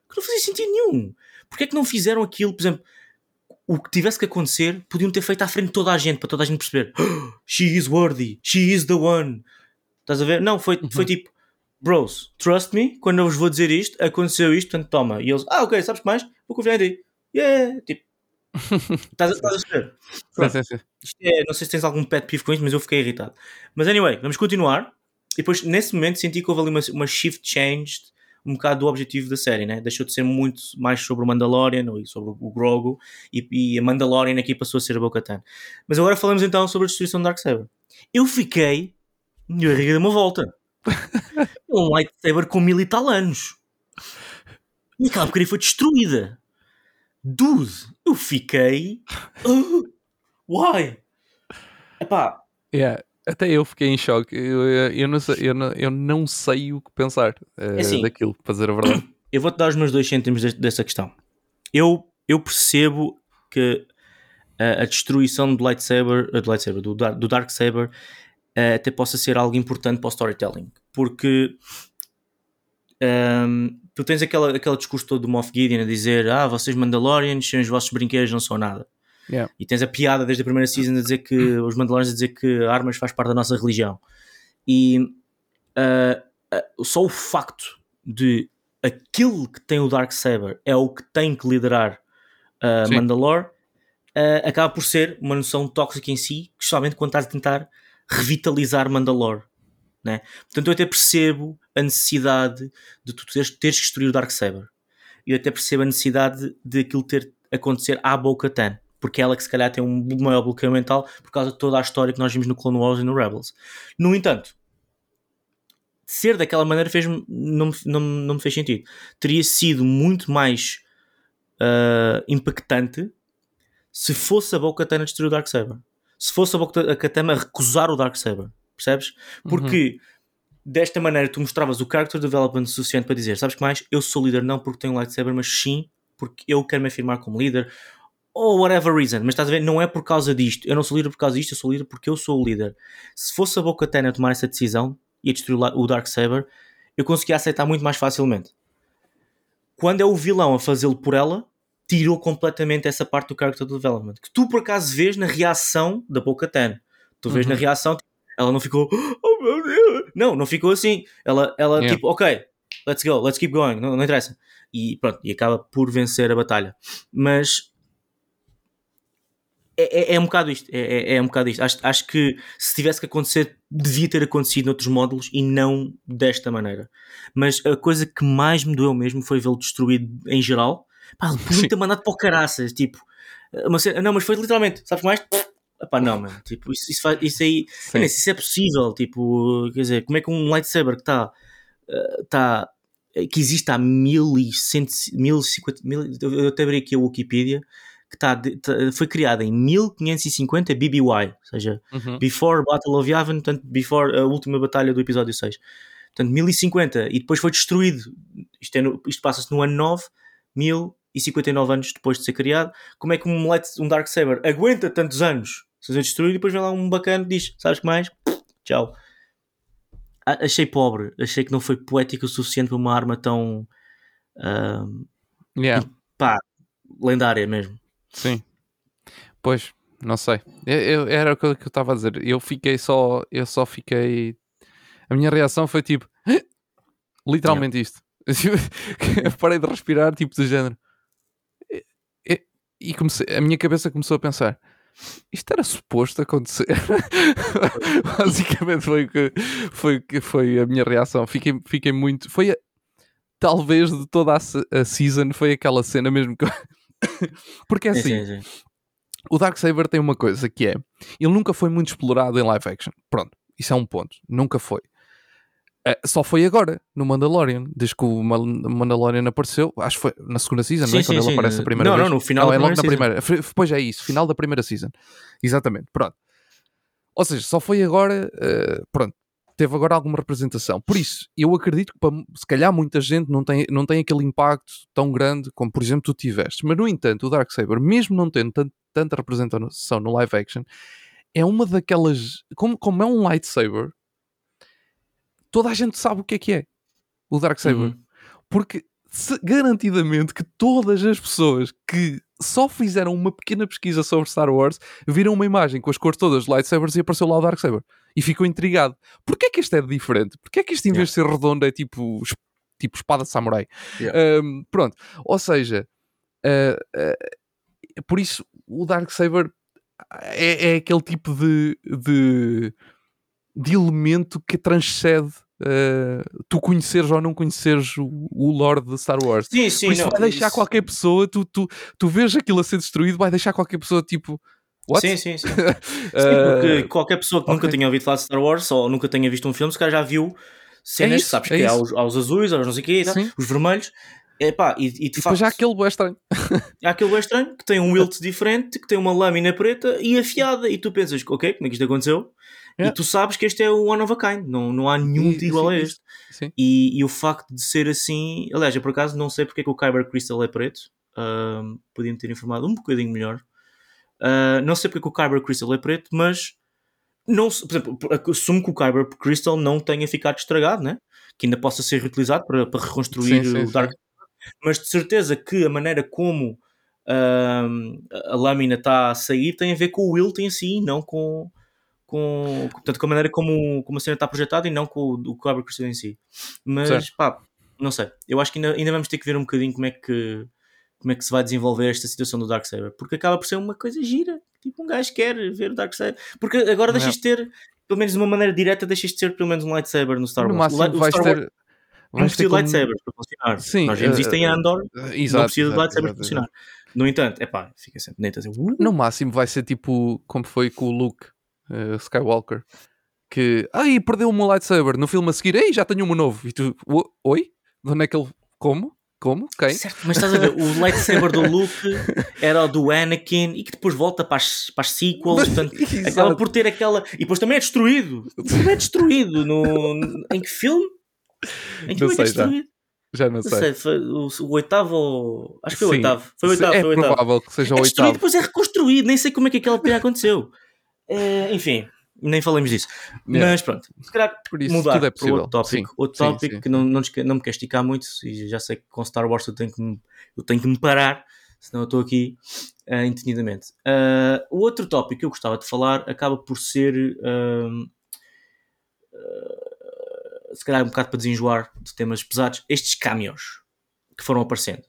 que não fazia sentido nenhum. Porquê é que não fizeram aquilo, por exemplo, o que tivesse que acontecer, podiam ter feito à frente de toda a gente, para toda a gente perceber "Oh, she is worthy, she is the one. Estás a ver? Não, foi, Uhum. foi tipo, bros, trust me, quando eu vos vou dizer isto, aconteceu isto, portanto toma. E eles, ah, ok, sabes que mais? Vou confiar em ti. Yeah, tipo, estás, a- estás a. Isto é, não sei se tens algum pet peeve com isto, mas eu fiquei irritado. Mas anyway, vamos continuar. E depois, nesse momento, senti que houve ali uma, uma shift change um bocado do objetivo da série, né? Deixou de ser muito mais sobre o Mandalorian e sobre o Grogu e, e a Mandalorian aqui passou a ser a Bo-Katan. Mas agora falamos então sobre a destruição do Darksaber. Eu fiquei minha barriga de uma volta. um lightsaber com mil e tal anos. E aquela porcaria foi destruída. Dude, eu fiquei. "Ah, why? Epá, Yeah. Até eu fiquei em choque. Eu, eu, não, sei, eu, não, eu não sei o que pensar eh, assim. daquilo, para dizer a verdade. eu vou-te dar os meus dois cêntimos dessa questão. Eu, eu percebo que a, a destruição do lightsaber, eh, do, lightsaber do, do Darksaber eh, até possa ser algo importante para o storytelling. Porque ehm, tu tens aquela, aquele discurso todo do Moff Gideon a dizer ah, vocês Mandalorians, os vossos brinquedos não são nada. Yeah. E tens a piada desde a primeira season a dizer que os Mandalorians a dizer que armas faz parte da nossa religião. E ah, ah, só o facto de aquele que tem o Darksaber é o que tem que liderar uh, Sim. Mandalore, uh, acaba por ser uma noção tóxica em si, especialmente quando estás a tentar revitalizar Mandalore. Né? Portanto, eu até percebo a necessidade de tu teres, teres que destruir o Darksaber. Eu até percebo a necessidade de aquilo ter acontecer à Bo-Katan. Porque ela que se calhar tem um maior bloqueio mental por causa de toda a história que nós vimos no Clone Wars e no Rebels. No entanto, ser daquela maneira fez não, não, não me fez sentido. Teria sido muito mais uh, impactante se fosse a Bo-Katan a destruir o Darksaber. Se fosse a Bo-Katan a recusar o Darksaber. Percebes? Porque uhum. desta maneira tu mostravas o character development suficiente para dizer, sabes que mais? Eu sou líder não porque tenho um lightsaber, mas sim porque eu quero me afirmar como líder ou whatever reason, mas estás a ver, não é por causa disto, eu não sou líder por causa disto, eu sou líder porque eu sou o líder. Se fosse a Bo-Katan a tomar essa decisão, e a destruir o Darksaber, eu conseguia aceitar muito mais facilmente. Quando é o vilão a fazê-lo por ela, tirou completamente essa parte do character development. Que tu por acaso vês na reação da Boca Ten. Tu vês uhum. na reação, ela não ficou, oh meu Deus! Não, não ficou assim. Ela, ela yeah. tipo, ok, let's go, let's keep going, não, não interessa. E pronto, e acaba por vencer a batalha. Mas é, é, é, um bocado isto. É, é, é, um bocado isto. Acho, acho que se tivesse que acontecer, devia ter acontecido noutros módulos e não desta maneira. Mas a coisa que mais me doeu mesmo foi vê-lo destruído em geral. Pá, podia ter mandado para o caraças. Tipo, cena, não, mas foi literalmente, sabes mais? Epá, não, mano. Tipo, isso, isso, faz, isso aí. Sei, isso é possível. Tipo, quer dizer, como é que um lightsaber que está. Está eh, que existe há 1150, 1050, eu até abri aqui a Wikipedia, que tá, tá, foi criada em 1550 BBY, ou seja, uhum. Before Battle of Yavin, portanto, before a última batalha do episódio 6. Portanto, 1050 e depois foi destruído. Isto, é isto passa-se no ano 9, 1059 anos depois de ser criado. Como é que um, um Dark Saber aguenta tantos anos se ser destruído e depois vem lá um bacana e diz: Sabes que mais? Tchau. Achei pobre, achei que não foi poético o suficiente para uma arma tão. Uh, yeah. pá, lendária mesmo. Sim. Pois, não sei. Eu, eu era o que eu estava a dizer. Eu fiquei só. Eu só fiquei. A minha reação foi tipo. Literalmente isto. parei de respirar, tipo do género. E comecei, a minha cabeça começou a pensar. Isto era suposto acontecer. Basicamente foi que foi que foi a minha reação. Fiquei, fiquei muito. Foi a, talvez de toda a, a season foi aquela cena mesmo que Porque é assim, sim, sim, sim. o Darksaber tem uma coisa que é, ele nunca foi muito explorado em live action. Pronto, isso é um ponto. Nunca foi. Uh, só foi agora, no Mandalorian, desde que o Mandalorian apareceu, acho que foi na segunda season, sim, não é? Quando ele aparece a primeira não, vez. Não, no final não, é logo na primeira. Pois é isso, final da primeira season. Exatamente, pronto. Ou seja, só foi agora, uh, pronto, teve agora alguma representação. Por isso, eu acredito que para, se calhar muita gente não tem, não tem aquele impacto tão grande como, por exemplo, tu tiveste. Mas, no entanto, o Darksaber, mesmo não tendo tant, tanta representação no live action, é uma daquelas. Como, como é um lightsaber, toda a gente sabe o que é que é o Darksaber. Uhum. Porque se, garantidamente que todas as pessoas que só fizeram uma pequena pesquisa sobre Star Wars viram uma imagem com as cores todas de lightsabers e apareceu lá o Darksaber. E ficou intrigado. Porquê é que este é diferente? Porquê é que este em vez de ser redondo é tipo, tipo espada de samurai? Um, pronto. Ou seja, uh, uh, por isso o Darksaber é, é aquele tipo de, de, de elemento que transcende Uh, tu conheceres ou não conheceres o, o lore de Star Wars. Sim, sim, Por isso não, vai deixar isso... qualquer pessoa, tu, tu, tu vês aquilo a ser destruído, vai deixar qualquer pessoa tipo. What? Sim, sim, sim. sim porque uh, qualquer pessoa que okay. nunca tenha ouvido falar de Star Wars ou nunca tenha visto um filme, se calhar já viu cenas, é isso, sabes é que é aos, aos, azuis, aos não sei o quê, tá? os vermelhos. Epá, e, e de facto, já aquele bué estranho. há aquele bué estranho que tem um wilt diferente, que tem uma lâmina preta e afiada, e tu pensas, ok, como é que isto aconteceu? Yeah. E tu sabes que este é o one of a kind, não, não há nenhum e, igual sim, a este. E, e, o facto de ser assim, aliás, eu por acaso não sei porque é que o Kyber Crystal é preto, podiam ter informado um bocadinho melhor. Uh, não sei porque que o Kyber Crystal é preto, mas não, por exemplo, assumo que o Kyber Crystal não tenha ficado estragado, né? que ainda possa ser reutilizado para, para reconstruir sim, sim, o Dark. Mas de certeza que a maneira como uh, a lâmina está a sair tem a ver com o wilt em si, não com, com, portanto, com a maneira como, como a cena está projetada e não com o, o Cobra Crystal em si. Mas certo. pá, não sei. Eu acho que ainda, ainda vamos ter que ver um bocadinho como é que como é que se vai desenvolver esta situação do Darksaber, porque acaba por ser uma coisa gira. Tipo, um gajo quer ver o Darksaber, porque agora deixas de ter, pelo menos de uma maneira direta, deixas de ter pelo menos um lightsaber no Star Wars. No máximo, vais Star ter. Não precisa de lightsabers para funcionar. Sim, Nós vimos uh, isto em Andor, uh, exato, não precisa exato, de lightsabers para funcionar. No entanto, é pá, fica sempre bonito a dizer, uh, No máximo vai ser tipo como foi com o Luke uh, Skywalker. Que, ai, perdeu o meu lightsaber no filme a seguir, ei, já tenho um novo. E tu, "O- oi? De onde é que ele. Como? Como? Quem? Certo, mas estás a ver, o lightsaber do Luke era o do Anakin e que depois volta para as, para as sequels, portanto, acaba por ter aquela. E depois também é destruído. Também é destruído. No... Em que filme? Em que Não filme é é sei já. destruído? Já não Não sei. sei, foi o, o oitavo ou. Acho que foi o Sim. oitavo. Foi o oitavo, é foi o oitavo. provável que seja o É destruído, oitavo. depois é reconstruído. Nem sei como é que aquela pena aconteceu. Eh, enfim, nem falamos disso. Yeah. Mas pronto, se calhar Por isso, mudar tudo é para outro tópico. Sim. Outro tópico sim. que não, não, não me quer esticar muito e já sei que com Star Wars eu tenho que me, eu tenho que me parar, senão eu estou aqui uh, indefinidamente. Uh, o outro tópico que eu gostava de falar acaba por ser uh, se calhar um bocado para desenjoar de temas pesados, estes cameos que foram aparecendo.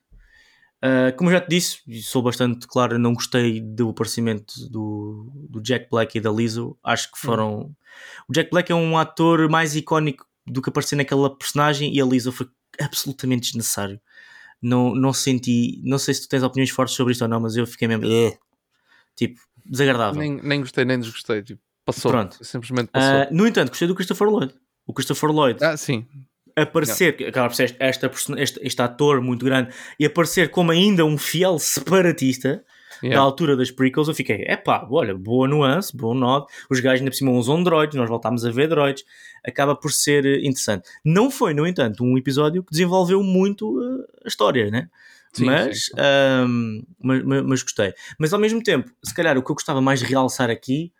Uh, como já te disse, e sou bastante claro, não gostei do aparecimento do, do Jack Black e da Lizzo. Acho que foram. O Jack Black é um ator mais icónico do que aparecer naquela personagem e a Lizzo foi absolutamente desnecessário. Não, não senti. Não sei se tu tens opiniões fortes sobre isto ou não, mas eu fiquei mesmo. "Ugh", tipo, desagradável. Nem, nem gostei, nem desgostei. Tipo, passou. Pronto. Simplesmente passou. Uh, no entanto, gostei do Christopher Lloyd. O Christopher Lloyd ah, sim. Aparecer, que acaba por ser este, esta este, este ator muito grande, e aparecer como ainda um fiel separatista da Yeah. altura das prequels, eu fiquei, epá, olha, boa nuance, bom nod, os gajos ainda por cima usam droids, nós voltámos a ver droids, acaba por ser eh, interessante. Não foi, no entanto, um episódio que desenvolveu muito eh, a história, né? Sim, mas, sim. ahm, mas, mas- mas gostei. Mas ao mesmo tempo, se calhar o que eu gostava mais de realçar aqui,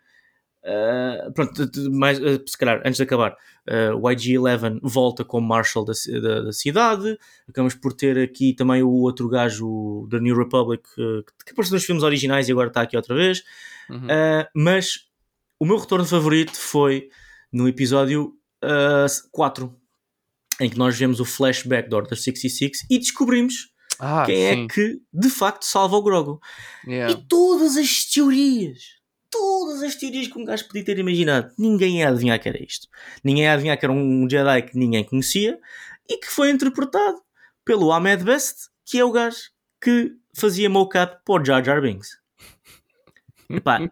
ah, pronto, mais, ah, se calhar antes de acabar, ah, o IG-11 volta como Marshal da, da, da cidade. Acabamos por ter aqui também o outro gajo da New Republic que, apareceu nos filmes originais e agora está aqui outra vez. Uhum. Uh, mas o meu retorno favorito foi no episódio uh, 4, em que nós vemos o flashback da Order 66 e descobrimos Ah, quem sim. é que de facto salva o Grogu. Yeah. E todas as teorias, todas as teorias que um gajo podia ter imaginado, ninguém ia adivinhar que era isto. Ninguém ia adivinhar que era um Jedi que ninguém conhecia e que foi interpretado pelo Ahmed Best, que é o gajo que fazia mocap para o Jar Jar Binks. Epá,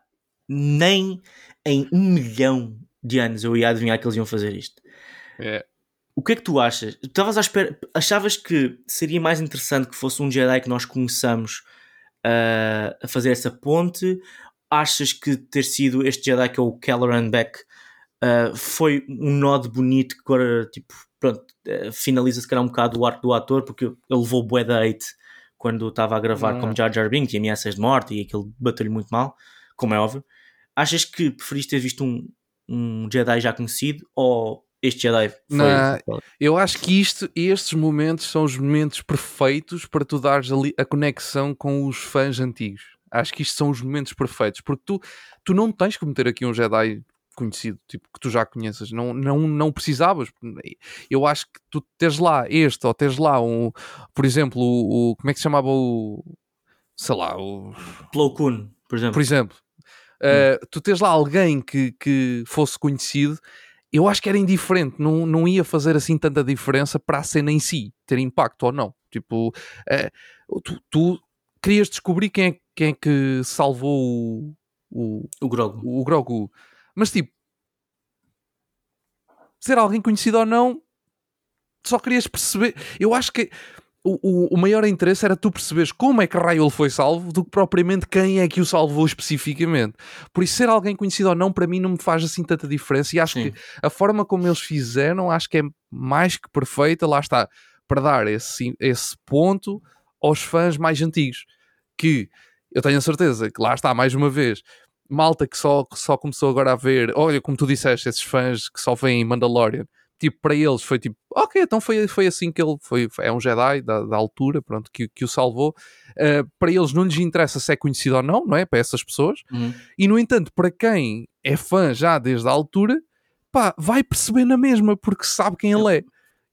nem em um milhão de anos eu ia adivinhar que eles iam fazer isto. Yeah. O que é que tu achas? Estavas à espera, achavas que seria mais interessante que fosse um Jedi que nós conheçamos ah, a fazer essa ponte? Achas que ter sido este Jedi que é o Kelleran Beck ah, foi um nó bonito que agora, tipo, pronto, eh, finaliza se calhar um bocado o arco do ator porque ele levou bué da hate quando estava a gravar Não. como Jar Jar Binks e ameaças de morte e aquilo bateu-lhe muito mal, como é óbvio. Achas que preferiste ter visto um, um Jedi já conhecido ou este Jedi foi... Não. Eu acho que isto, estes momentos são os momentos perfeitos para tu dares ali a conexão com os fãs antigos. Acho que isto são os momentos perfeitos, porque tu, tu não tens que meter aqui um Jedi conhecido, tipo, que tu já conheças, não, não, não precisavas. Eu acho que tu tens lá este, ou tens lá um, por exemplo, o, o- como é que se chamava o, sei lá, o, Plo Koon, por exemplo. por exemplo, uh, tu tens lá alguém que, que fosse conhecido, eu acho que era indiferente, não, não ia fazer assim tanta diferença para a cena em si, ter impacto ou não. Tipo, uh, tu, tu querias descobrir quem é, quem é que salvou o, o, O Grogu. o Grogu, mas tipo, ser alguém conhecido ou não, só querias perceber. Eu acho que o, o, o maior interesse era tu perceberes como é que raio ele foi salvo do que propriamente quem é que o salvou especificamente. Por isso, ser alguém conhecido ou não, para mim, não me faz assim tanta diferença. E acho Sim. que a forma como eles fizeram, acho que é mais que perfeita. Lá está, para dar esse, esse ponto aos fãs mais antigos. Que eu tenho a certeza que lá está, mais uma vez, malta que só, que só começou agora a ver, olha, como tu disseste, esses fãs que só veem Mandalorian, tipo, para eles foi tipo, ok, então foi, foi assim que ele foi, é um Jedi da, da altura, pronto, que, que o salvou. Uh, para eles não lhes interessa se é conhecido ou não, não é? Para essas pessoas. Uhum. E no entanto, para quem é fã já desde a altura, pá, vai perceber na mesma, porque sabe quem ele é.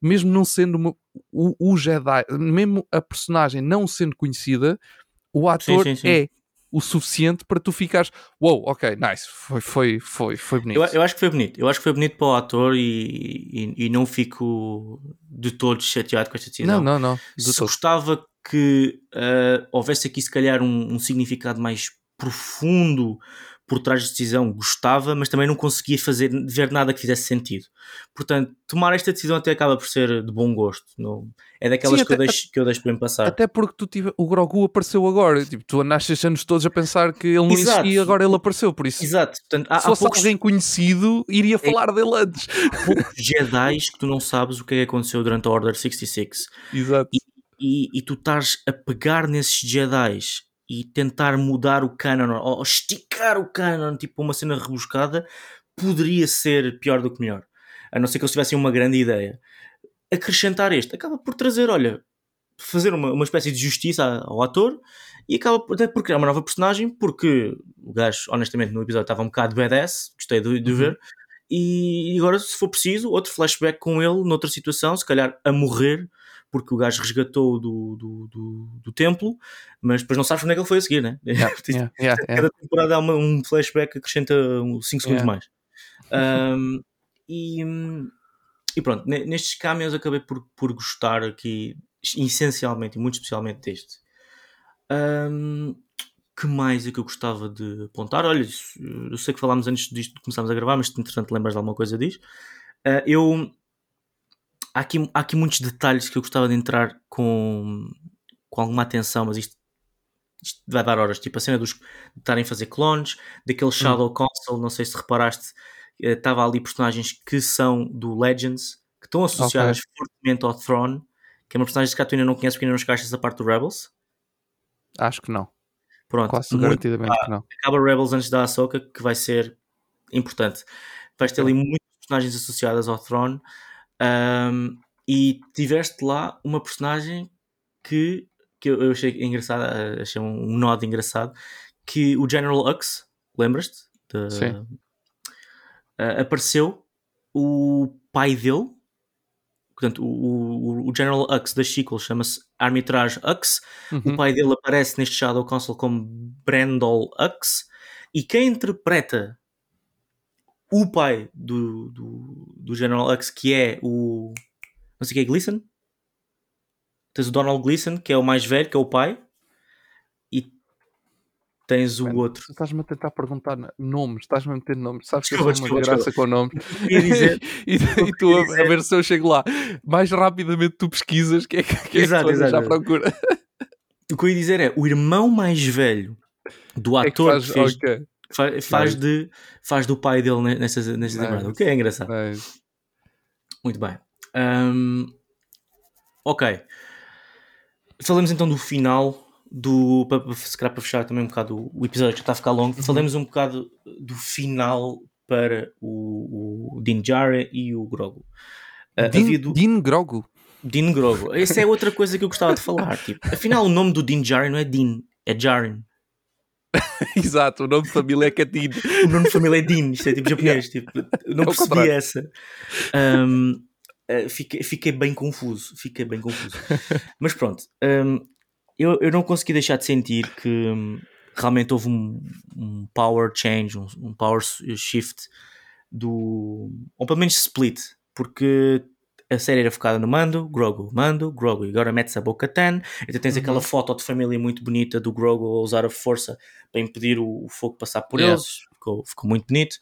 Mesmo não sendo uma- o, o Jedi, mesmo a personagem não sendo conhecida, o ator sim, sim. é o suficiente para tu ficares, wow, ok, nice, foi, foi, foi, foi bonito. Eu, eu acho que foi bonito. Eu acho que foi bonito para o ator e, e, e não fico de todo chateado com esta decisão. não, não, não. Se todo. gostava que uh, houvesse aqui se calhar um, um, significado mais profundo por trás da decisão, gostava, mas também não conseguia fazer, ver nada que fizesse sentido. Portanto, tomar esta decisão até acaba por ser de bom gosto. Não, é daquelas Sim, que, até, eu deixo, que eu deixo bem passar. Até porque tu tive, o Grogu apareceu agora. Tipo, tu andaste estes anos todos a pensar que ele não Exato. existia e agora ele apareceu. Por isso, Exato. Portanto, há, se fosse poucos... alguém conhecido, iria é falar é, dele antes. Há poucos Jedi que tu não sabes o que é que aconteceu durante a Order 66. Exato. E, e, e tu estás a pegar nesses Jedi e tentar mudar o canon ou esticar o canon, tipo uma cena rebuscada, poderia ser pior do que melhor. A não ser que eles tivessem uma grande ideia. Acrescentar este acaba por trazer, olha, fazer uma, uma espécie de justiça ao ator e acaba até por criar uma nova personagem, porque o gajo, honestamente, no episódio estava um bocado badass, gostei de, de uhum. ver. E agora, se for preciso, outro flashback com ele noutra situação, se calhar a morrer, porque o gajo resgatou do, do, do, do templo, mas depois não sabes onde é que ele foi a seguir, né? Yeah, yeah, yeah, Cada temporada há uma, um flashback que acrescenta 5 segundos mais. Um, e, e pronto, nestes cameos acabei por, por gostar aqui, essencialmente e muito especialmente deste. Um, que mais é que eu gostava de apontar? Olha, eu sei que falámos antes disto de começarmos a gravar, mas entretanto lembras de alguma coisa disso. Uh, eu há aqui, há aqui muitos detalhes que eu gostava de entrar com, com alguma atenção, mas isto, isto vai dar horas. Tipo a cena dos de estarem a fazer clones, daquele hum. Shadow hum. Console, não sei se reparaste, estava ali personagens que são do Legends, que estão associados okay. fortemente ao Throne, que é uma personagem que tu ainda não conheces porque ainda não chegaste a essa parte do Rebels. Acho que não. Pronto, Quase garantidamente muito, que não. Acaba Rebels antes da Ahsoka, que vai ser importante. Vais ter ali muitas personagens associadas ao Throne. Um, e tiveste lá uma personagem que, que eu achei engraçada, achei um nó engraçado, que o General Hux, lembras-te? Sim. Uh, apareceu o pai dele, portanto, o, o, o General Hux da Chico chama-se Armitrage Hux, uhum. o pai dele aparece neste Shadow Console como Brandol Hux, e quem interpreta o pai do, do, do General Hux, que é o. Não sei o que é Gleason. Tens o Donald Gleason, que é o mais velho, que é o pai. E tens o outro. Estás-me a tentar perguntar nomes, estás-me a meter nomes. Sabes que eu sou uma graça com nomes. Dizer, e, e, tu a, a, ver se eu chego lá. Mais rapidamente tu pesquisas que é que, que, exato, é que tu exato. procura. O que eu ia dizer é o irmão mais velho do ator é que, faz, que fez. Okay Faz, faz, de, faz do pai dele nessas, nessas temporadas, o que é engraçado. Muito bem. Um, ok. Falamos então do final do. Para, se calhar para fechar também um bocado o episódio que já está a ficar longo, uhum. falemos um bocado do final para o, o Din Djarin e o Grogu. Uh, Din, do... Din Grogu? Din Grogu. Essa é outra coisa que eu gostava de falar. Tipo, afinal, o nome do Din Djarin não é Din, é Djarin. Exato, o nome de família é Katin. o nome de família é Din, isto é tipo japonês. Tipo, não é percebi essa. Um, uh, fiquei, fiquei, bem confuso. Fiquei bem confuso. Mas pronto, um, eu, eu não consegui deixar de sentir que um, realmente houve um, um power change, um, um, power shift do. ou pelo menos split, porque a série era focada no Mando, Grogu, Mando, Grogu, e agora metes a Boca Tan, então tens uhum. aquela foto de família muito bonita do Grogu a usar a força para impedir o, o fogo passar por eles, ficou, ficou muito bonito.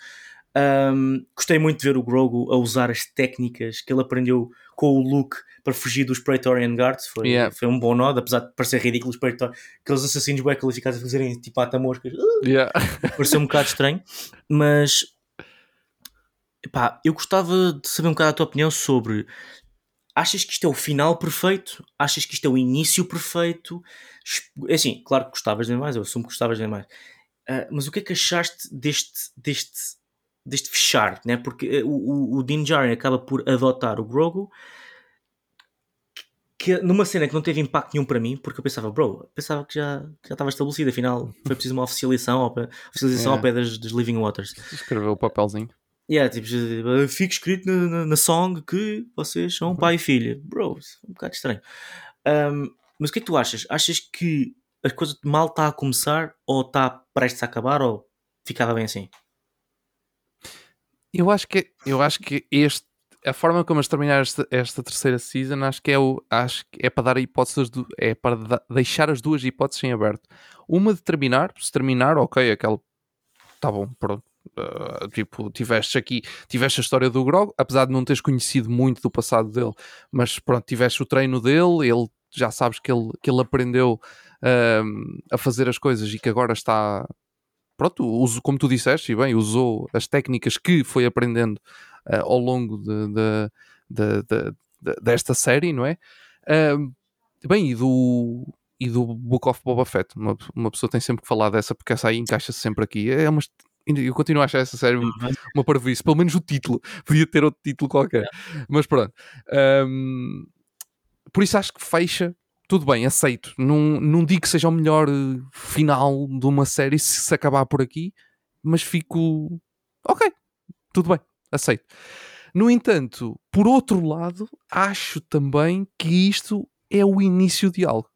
Um, gostei muito de ver o Grogu a usar as técnicas que ele aprendeu com o Luke para fugir dos Praetorian Guards. Foi, yeah. foi um bom nó, apesar de parecer ridículo aqueles assassinos bem qualificados a fazerem tipo ata-moscas. Uh, yeah. Pareceu um bocado estranho, mas Epá, eu gostava de saber um bocado a tua opinião sobre. Achas que isto é o final perfeito? Achas que isto é o início perfeito? É assim, claro que gostavas de mais, eu assumo que gostavas de mais. Uh, mas o que é que achaste deste, deste, deste fechar? Né? Porque uh, o, o, o Din Djarin acaba por adotar o Grogu que numa cena que não teve impacto nenhum para mim, porque eu pensava, bro, pensava que já, já estava estabelecido, afinal foi preciso uma oficialização, ao pé, oficialização é. ao pé das, das Living Waters. Escreveu o papelzinho. Yeah, tipo, fica escrito na, na, na, song que vocês são pai e filha. Bro, é um bocado estranho. Um, mas o que é que tu achas? Achas que a coisa mal está a começar ou está prestes a acabar ou ficava bem assim? Eu acho que, eu acho que este, a forma como eles terminaram esta, esta, terceira season acho que é o acho que é para dar hipóteses do, é para da, deixar as duas hipóteses em aberto uma de terminar se terminar ok aquela tá bom pronto uh, tipo tiveste aqui tiveste a história do Grog apesar de não teres conhecido muito do passado dele mas pronto tiveste o treino dele ele já sabes que ele que ele aprendeu uh, a fazer as coisas e que agora está pronto, uso, como tu disseste, e bem, usou as técnicas que foi aprendendo uh, ao longo de, de, de, desta série, não é? Bem, e do, e do Book of Boba Fett, uma, uma pessoa tem sempre que falar dessa porque essa aí encaixa-se sempre aqui. É uma, eu continuo a achar essa série uhum. uma parvoíce, pelo menos o título, podia ter outro título qualquer, mas pronto. Um, por isso acho que fecha tudo bem, aceito. Não, não digo que seja o melhor eh, final de uma série se, se acabar por aqui, mas fico. Ok, tudo bem, aceito. No entanto, por outro lado, acho também que isto é o início de algo.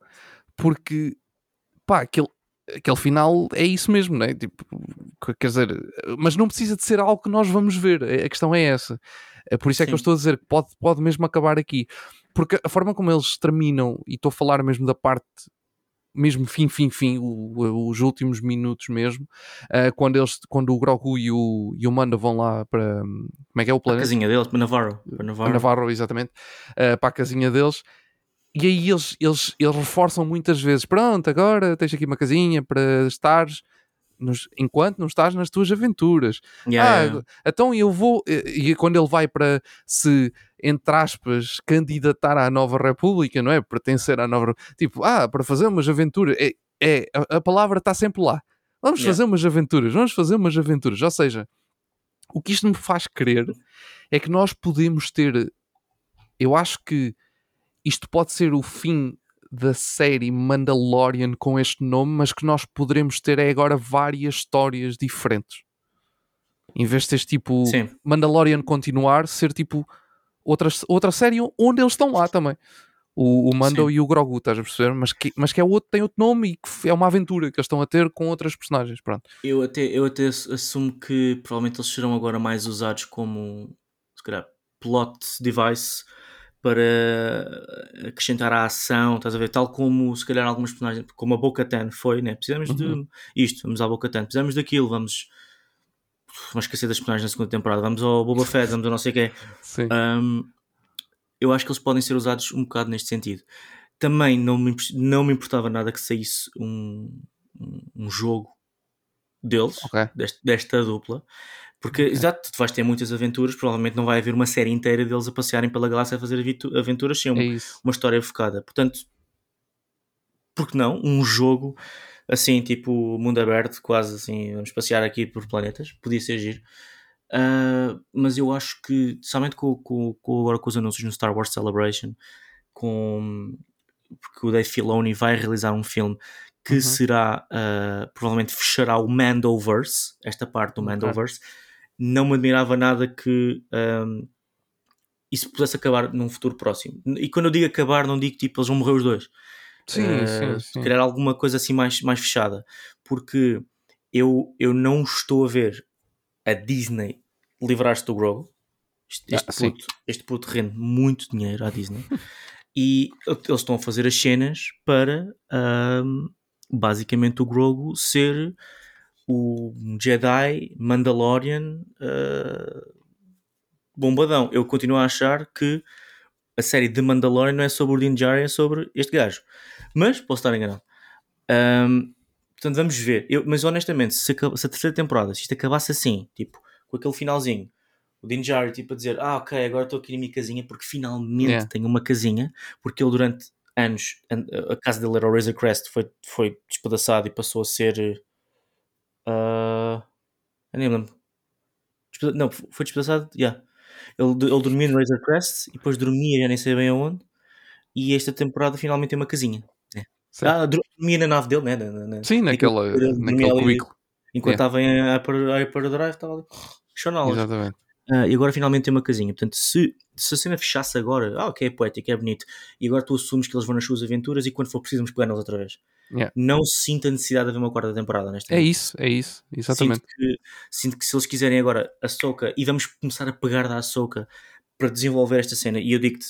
Porque, pá, aquele, aquele final é isso mesmo, não é? Tipo, quer dizer, mas não precisa de ser algo que nós vamos ver. A questão é essa. É por isso é Sim. que eu estou a dizer que pode, pode mesmo acabar aqui. Porque a forma como eles terminam, e estou a falar mesmo da parte mesmo fim, fim, fim, o, os últimos minutos mesmo, uh, quando, eles, quando o Grogu e o, e o Manda vão lá para. Como é que é o planeta? a casinha deles, para Navarro. Para Navarro, Navarro exatamente. Uh, para a casinha deles. E aí eles, eles, eles reforçam muitas vezes: pronto, agora tens aqui uma casinha para estares nos, enquanto não estás nas tuas aventuras. Yeah, ah, yeah. então eu vou. E quando ele vai para se, entre aspas, candidatar à nova República, não é? Pertencer à nova. Tipo, ah, para fazer umas aventuras. É, é a, a palavra está sempre lá. Vamos yeah. fazer umas aventuras, vamos fazer umas aventuras. Ou seja, o que isto me faz crer é que nós podemos ter. Eu acho que isto pode ser o fim da série Mandalorian com este nome, mas que nós poderemos ter é agora várias histórias diferentes. Em vez de ser tipo Sim. Mandalorian continuar, ser tipo outra, outra série onde eles estão lá também. O, o Mando Sim. e o Grogu, estás a perceber? Mas que, mas que é outro, tem outro nome e que é uma aventura que eles estão a ter com outras personagens. Pronto. Eu até, eu até assumo que provavelmente eles serão agora mais usados como se calhar, plot device para acrescentar a ação, estás a ver? Tal como se calhar algumas personagens, como a Boca Tan foi, né? Precisamos uhum. de isto, vamos à Boca Tan, precisamos daquilo, vamos. Vamos esquecer das personagens na segunda temporada, vamos ao Boba Fett, vamos ao não sei o quê. Sim. Um, eu acho que eles podem ser usados um bocado neste sentido. Também não me, não me importava nada que saísse um, um jogo deles, okay. desta dupla. Porque, okay. exato, tu vais ter muitas aventuras, provavelmente não vai haver uma série inteira deles a passearem pela galáxia a fazer aventuras sem é uma história focada. Portanto, por que não? Um jogo assim, tipo mundo aberto, quase assim, vamos passear aqui por planetas, podia ser giro. Uh, mas eu acho que, somente com, com, com, agora com os anúncios no Star Wars Celebration, com, porque o Dave Filoni vai realizar um filme que uhum. será, uh, provavelmente fechará o Mandoverse, esta parte do Mandoverse. Okay não me admirava nada que um, isso pudesse acabar num futuro próximo. E quando eu digo acabar, não digo tipo eles vão morrer os dois. Sim, uh, sim, sim. Criar alguma coisa assim mais, mais fechada. Porque eu, eu não estou a ver a Disney livrar-se do Grogu. Este, este, ah, puto, este puto rende muito dinheiro à Disney. e eles estão a fazer as cenas para um, basicamente o Grogu ser o Jedi Mandalorian uh, bombadão. Eu continuo a achar que a série de Mandalorian não é sobre o Din Djarin, é sobre este gajo. Mas posso estar enganado. Um, portanto, vamos ver. Eu, mas honestamente, se a, se a, terceira temporada, se isto acabasse assim, tipo, com aquele finalzinho, o Din Djarin tipo a dizer, ah, ok, agora estou aqui na minha casinha porque finalmente yeah. tenho uma casinha, porque ele durante anos, a, a casa dele era o Razor Crest, foi, foi despedaçado e passou a ser Uh, eu nem lembro. Não, foi despedaçado. Yeah. Ele, ele dormia no Razor Crest e depois dormia, já nem sei bem aonde. E esta temporada finalmente tem uma casinha. Né? Ah, dormia na nave dele, né? Na, na, Sim, naquela, naquele cubículo. Enquanto yeah. estava em Hyper Drive, estava ali. Exatamente. Uh, e agora finalmente tem uma casinha. Portanto, se, se a cena fechasse agora, ah, ok, é poético, é bonito, e agora tu assumes que eles vão nas suas aventuras e quando for preciso vamos pegar neles outra vez. Yeah. Não sinto a necessidade de haver uma quarta temporada nesta É isso, é isso, exatamente. Sinto que, sinto que se eles quiserem agora a Soca e vamos começar a pegar da Soca para desenvolver esta cena, e eu digo-te,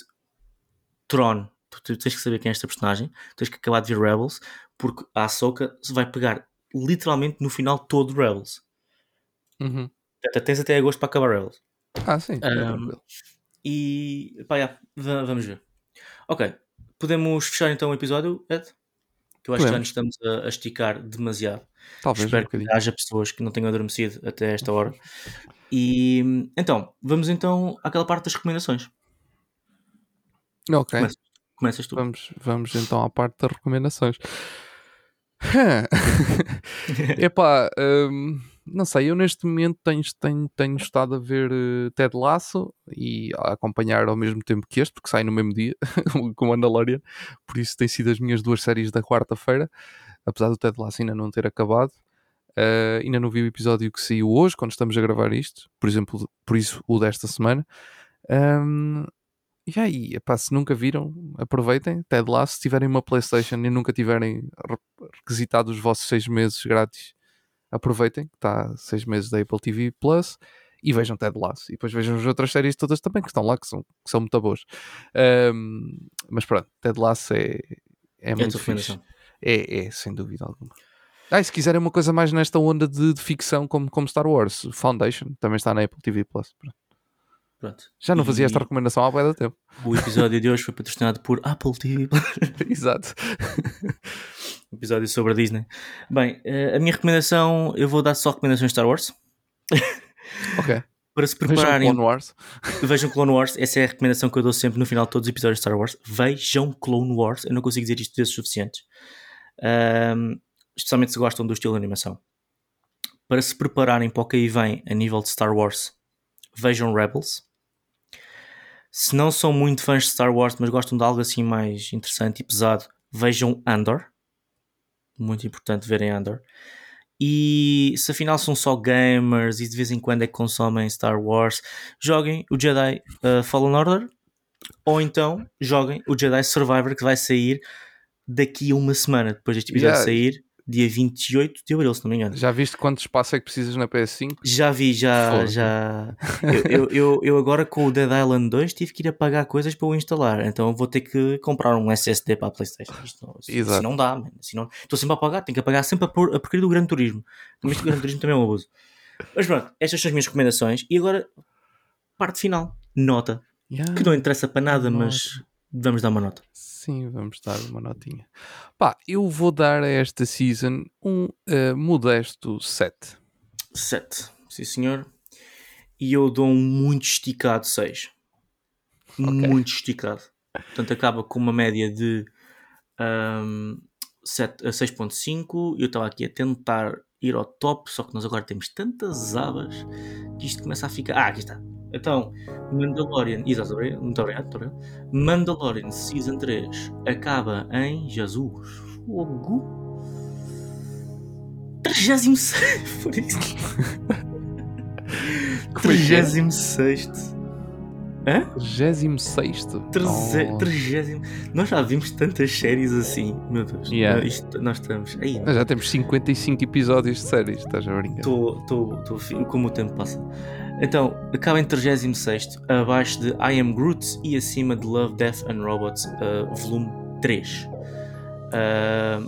Tron, tu, tens que saber quem é esta personagem, tens que acabar de ver Rebels, porque a Ahsoka se vai pegar literalmente no final todo Rebels. Uhum. Portanto, tens até agosto para acabar Rebels. Ah, sim. é Um, tranquilo. E pá, já, va- vamos ver. Ok, podemos fechar então o episódio, Ed? Que eu acho que já Podemos. nos estamos a, a esticar demasiado. Talvez um Espero que bocadinho. haja pessoas que não tenham adormecido até esta hora. E então, vamos então àquela parte das recomendações. Ok. Começa. Começas tu. Vamos, vamos então à parte das recomendações. Epá, hum, não sei, eu neste momento tenho, tenho, tenho estado a ver eh, Ted Lasso e a acompanhar ao mesmo tempo que este, porque sai no mesmo dia, com Mandalorian, por isso tem sido as minhas duas séries da quarta-feira, apesar do Ted Lasso ainda não ter acabado. Eh, ainda não vi o episódio que saiu hoje, quando estamos a gravar isto, por exemplo, por isso o desta semana. Hum, e aí, epá, se nunca viram, aproveitem. Ted Lasso, se tiverem uma Playstation e nunca tiverem re- requisitado os vossos seis meses grátis, aproveitem, que está seis meses da Apple TV Plus e vejam Ted Lasso. E depois vejam as outras séries todas também que estão lá, que são, que são muito boas. Ahm, mas pronto, Ted Lasso é, é É muito fixe. É, é, sem dúvida alguma. Ah, e se quiserem uma coisa mais nesta onda de, de ficção como, como Star Wars, Foundation, também está na Apple TV Plus. Pronto. Pronto. Já não fazia esta recomendação há de tempo. O episódio de hoje foi patrocinado por Apple TV. Exato. episódio sobre a Disney. Bem, eh, a minha recomendação, eu vou dar só recomendações de Star Wars. Ok. Para se Vejam prepararem, Clone Wars. vejam Clone Wars. Essa é a recomendação que eu dou sempre no final de todos os episódios de Star Wars. Vejam Clone Wars. Eu não consigo dizer isto vezes suficientes. Ahm, especialmente se gostam do estilo de animação. Para se prepararem para o que aí vem a nível de Star Wars, vejam Rebels. Se não são muito fãs de Star Wars, mas gostam de algo assim mais interessante e pesado, vejam Andor. Muito importante verem Andor. E se afinal são só gamers e de vez em quando é que consomem Star Wars, joguem o Jedi uh, Fallen Order ou então joguem o Jedi Survivor que vai sair daqui a uma semana depois deste episódio Yeah. sair, dia 28 de abril, se não me engano. Já viste quanto espaço é que precisas na PS5? Já vi, já, já. Eu, eu, eu, eu agora com o Dead Island 2 tive que ir a pagar coisas para o instalar, então vou ter que comprar um SSD para a Playstation. Isto não, assim, Exato. assim não dá, mano. Não... Estou sempre a pagar, tenho que pagar sempre a, por, a porcaria do Gran Turismo. Mas o Gran Turismo também é um abuso. Mas pronto, estas são as minhas recomendações. E agora, parte final, nota. Yeah. Que não interessa para nada, mas vamos dar uma nota. Sim, vamos dar uma notinha. Pá, eu vou dar a esta season um eh, modesto 7. 7, sim senhor. E eu dou um muito esticado 6. Muito esticado. Portanto, acaba com uma média de um, 7, a 6.5. Eu estava aqui a tentar ir ao top, só que nós agora temos tantas abas que isto começa a ficar. Ah, aqui está. Então, Mandalorian. Exato, muito obrigado. Muito obrigado. Mandalorian Season 3 acaba em Jesus. Fogo. 36. Por isso. Como é que é? 36. Hã? 36. Treze- trigésimo. Nós já vimos tantas séries assim, meu Deus. Yeah. Ah, isto- nós estamos. Aí, Nós já temos 55 episódios de séries, estás a brincar? estou como o tempo passa. Então, acaba em 36, abaixo de I Am Groot e acima de Love, Death and Robots, ah, volume 3. Ah,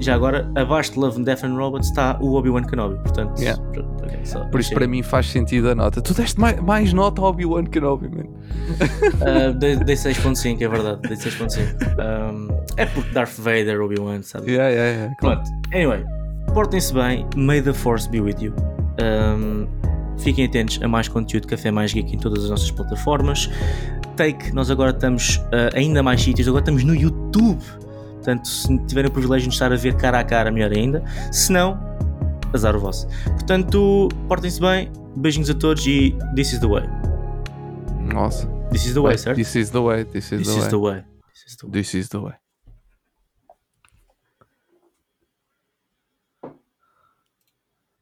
já agora, abaixo de Love, Death and Robots está o Obi-Wan Kenobi. Portanto, Yeah. pronto, ok, só- Por isso, achei- para mim, faz sentido a nota. Tu deste mais, mais nota ao Obi-Wan Kenobi, man. Ah, dei, dei 6.5, é verdade. Dei 6.5. Um, é porque Darth Vader, Obi-Wan, sabe? Yeah, yeah, yeah. Claro. Pronto, anyway, portem-se bem, may the force be with you. Um, fiquem atentos a mais conteúdo de Café Mais Geek em todas as nossas plataformas. Take, nós agora estamos uh, ainda mais sítios, agora estamos no YouTube. Portanto, se tiverem o privilégio de estar a ver cara a cara, melhor ainda. Se não, azar o vosso. Portanto, portem-se bem, beijinhos a todos e this is the way. Nossa. This is the way, certo? This is the way. This is This the is way. the way. This is the way. This is the way.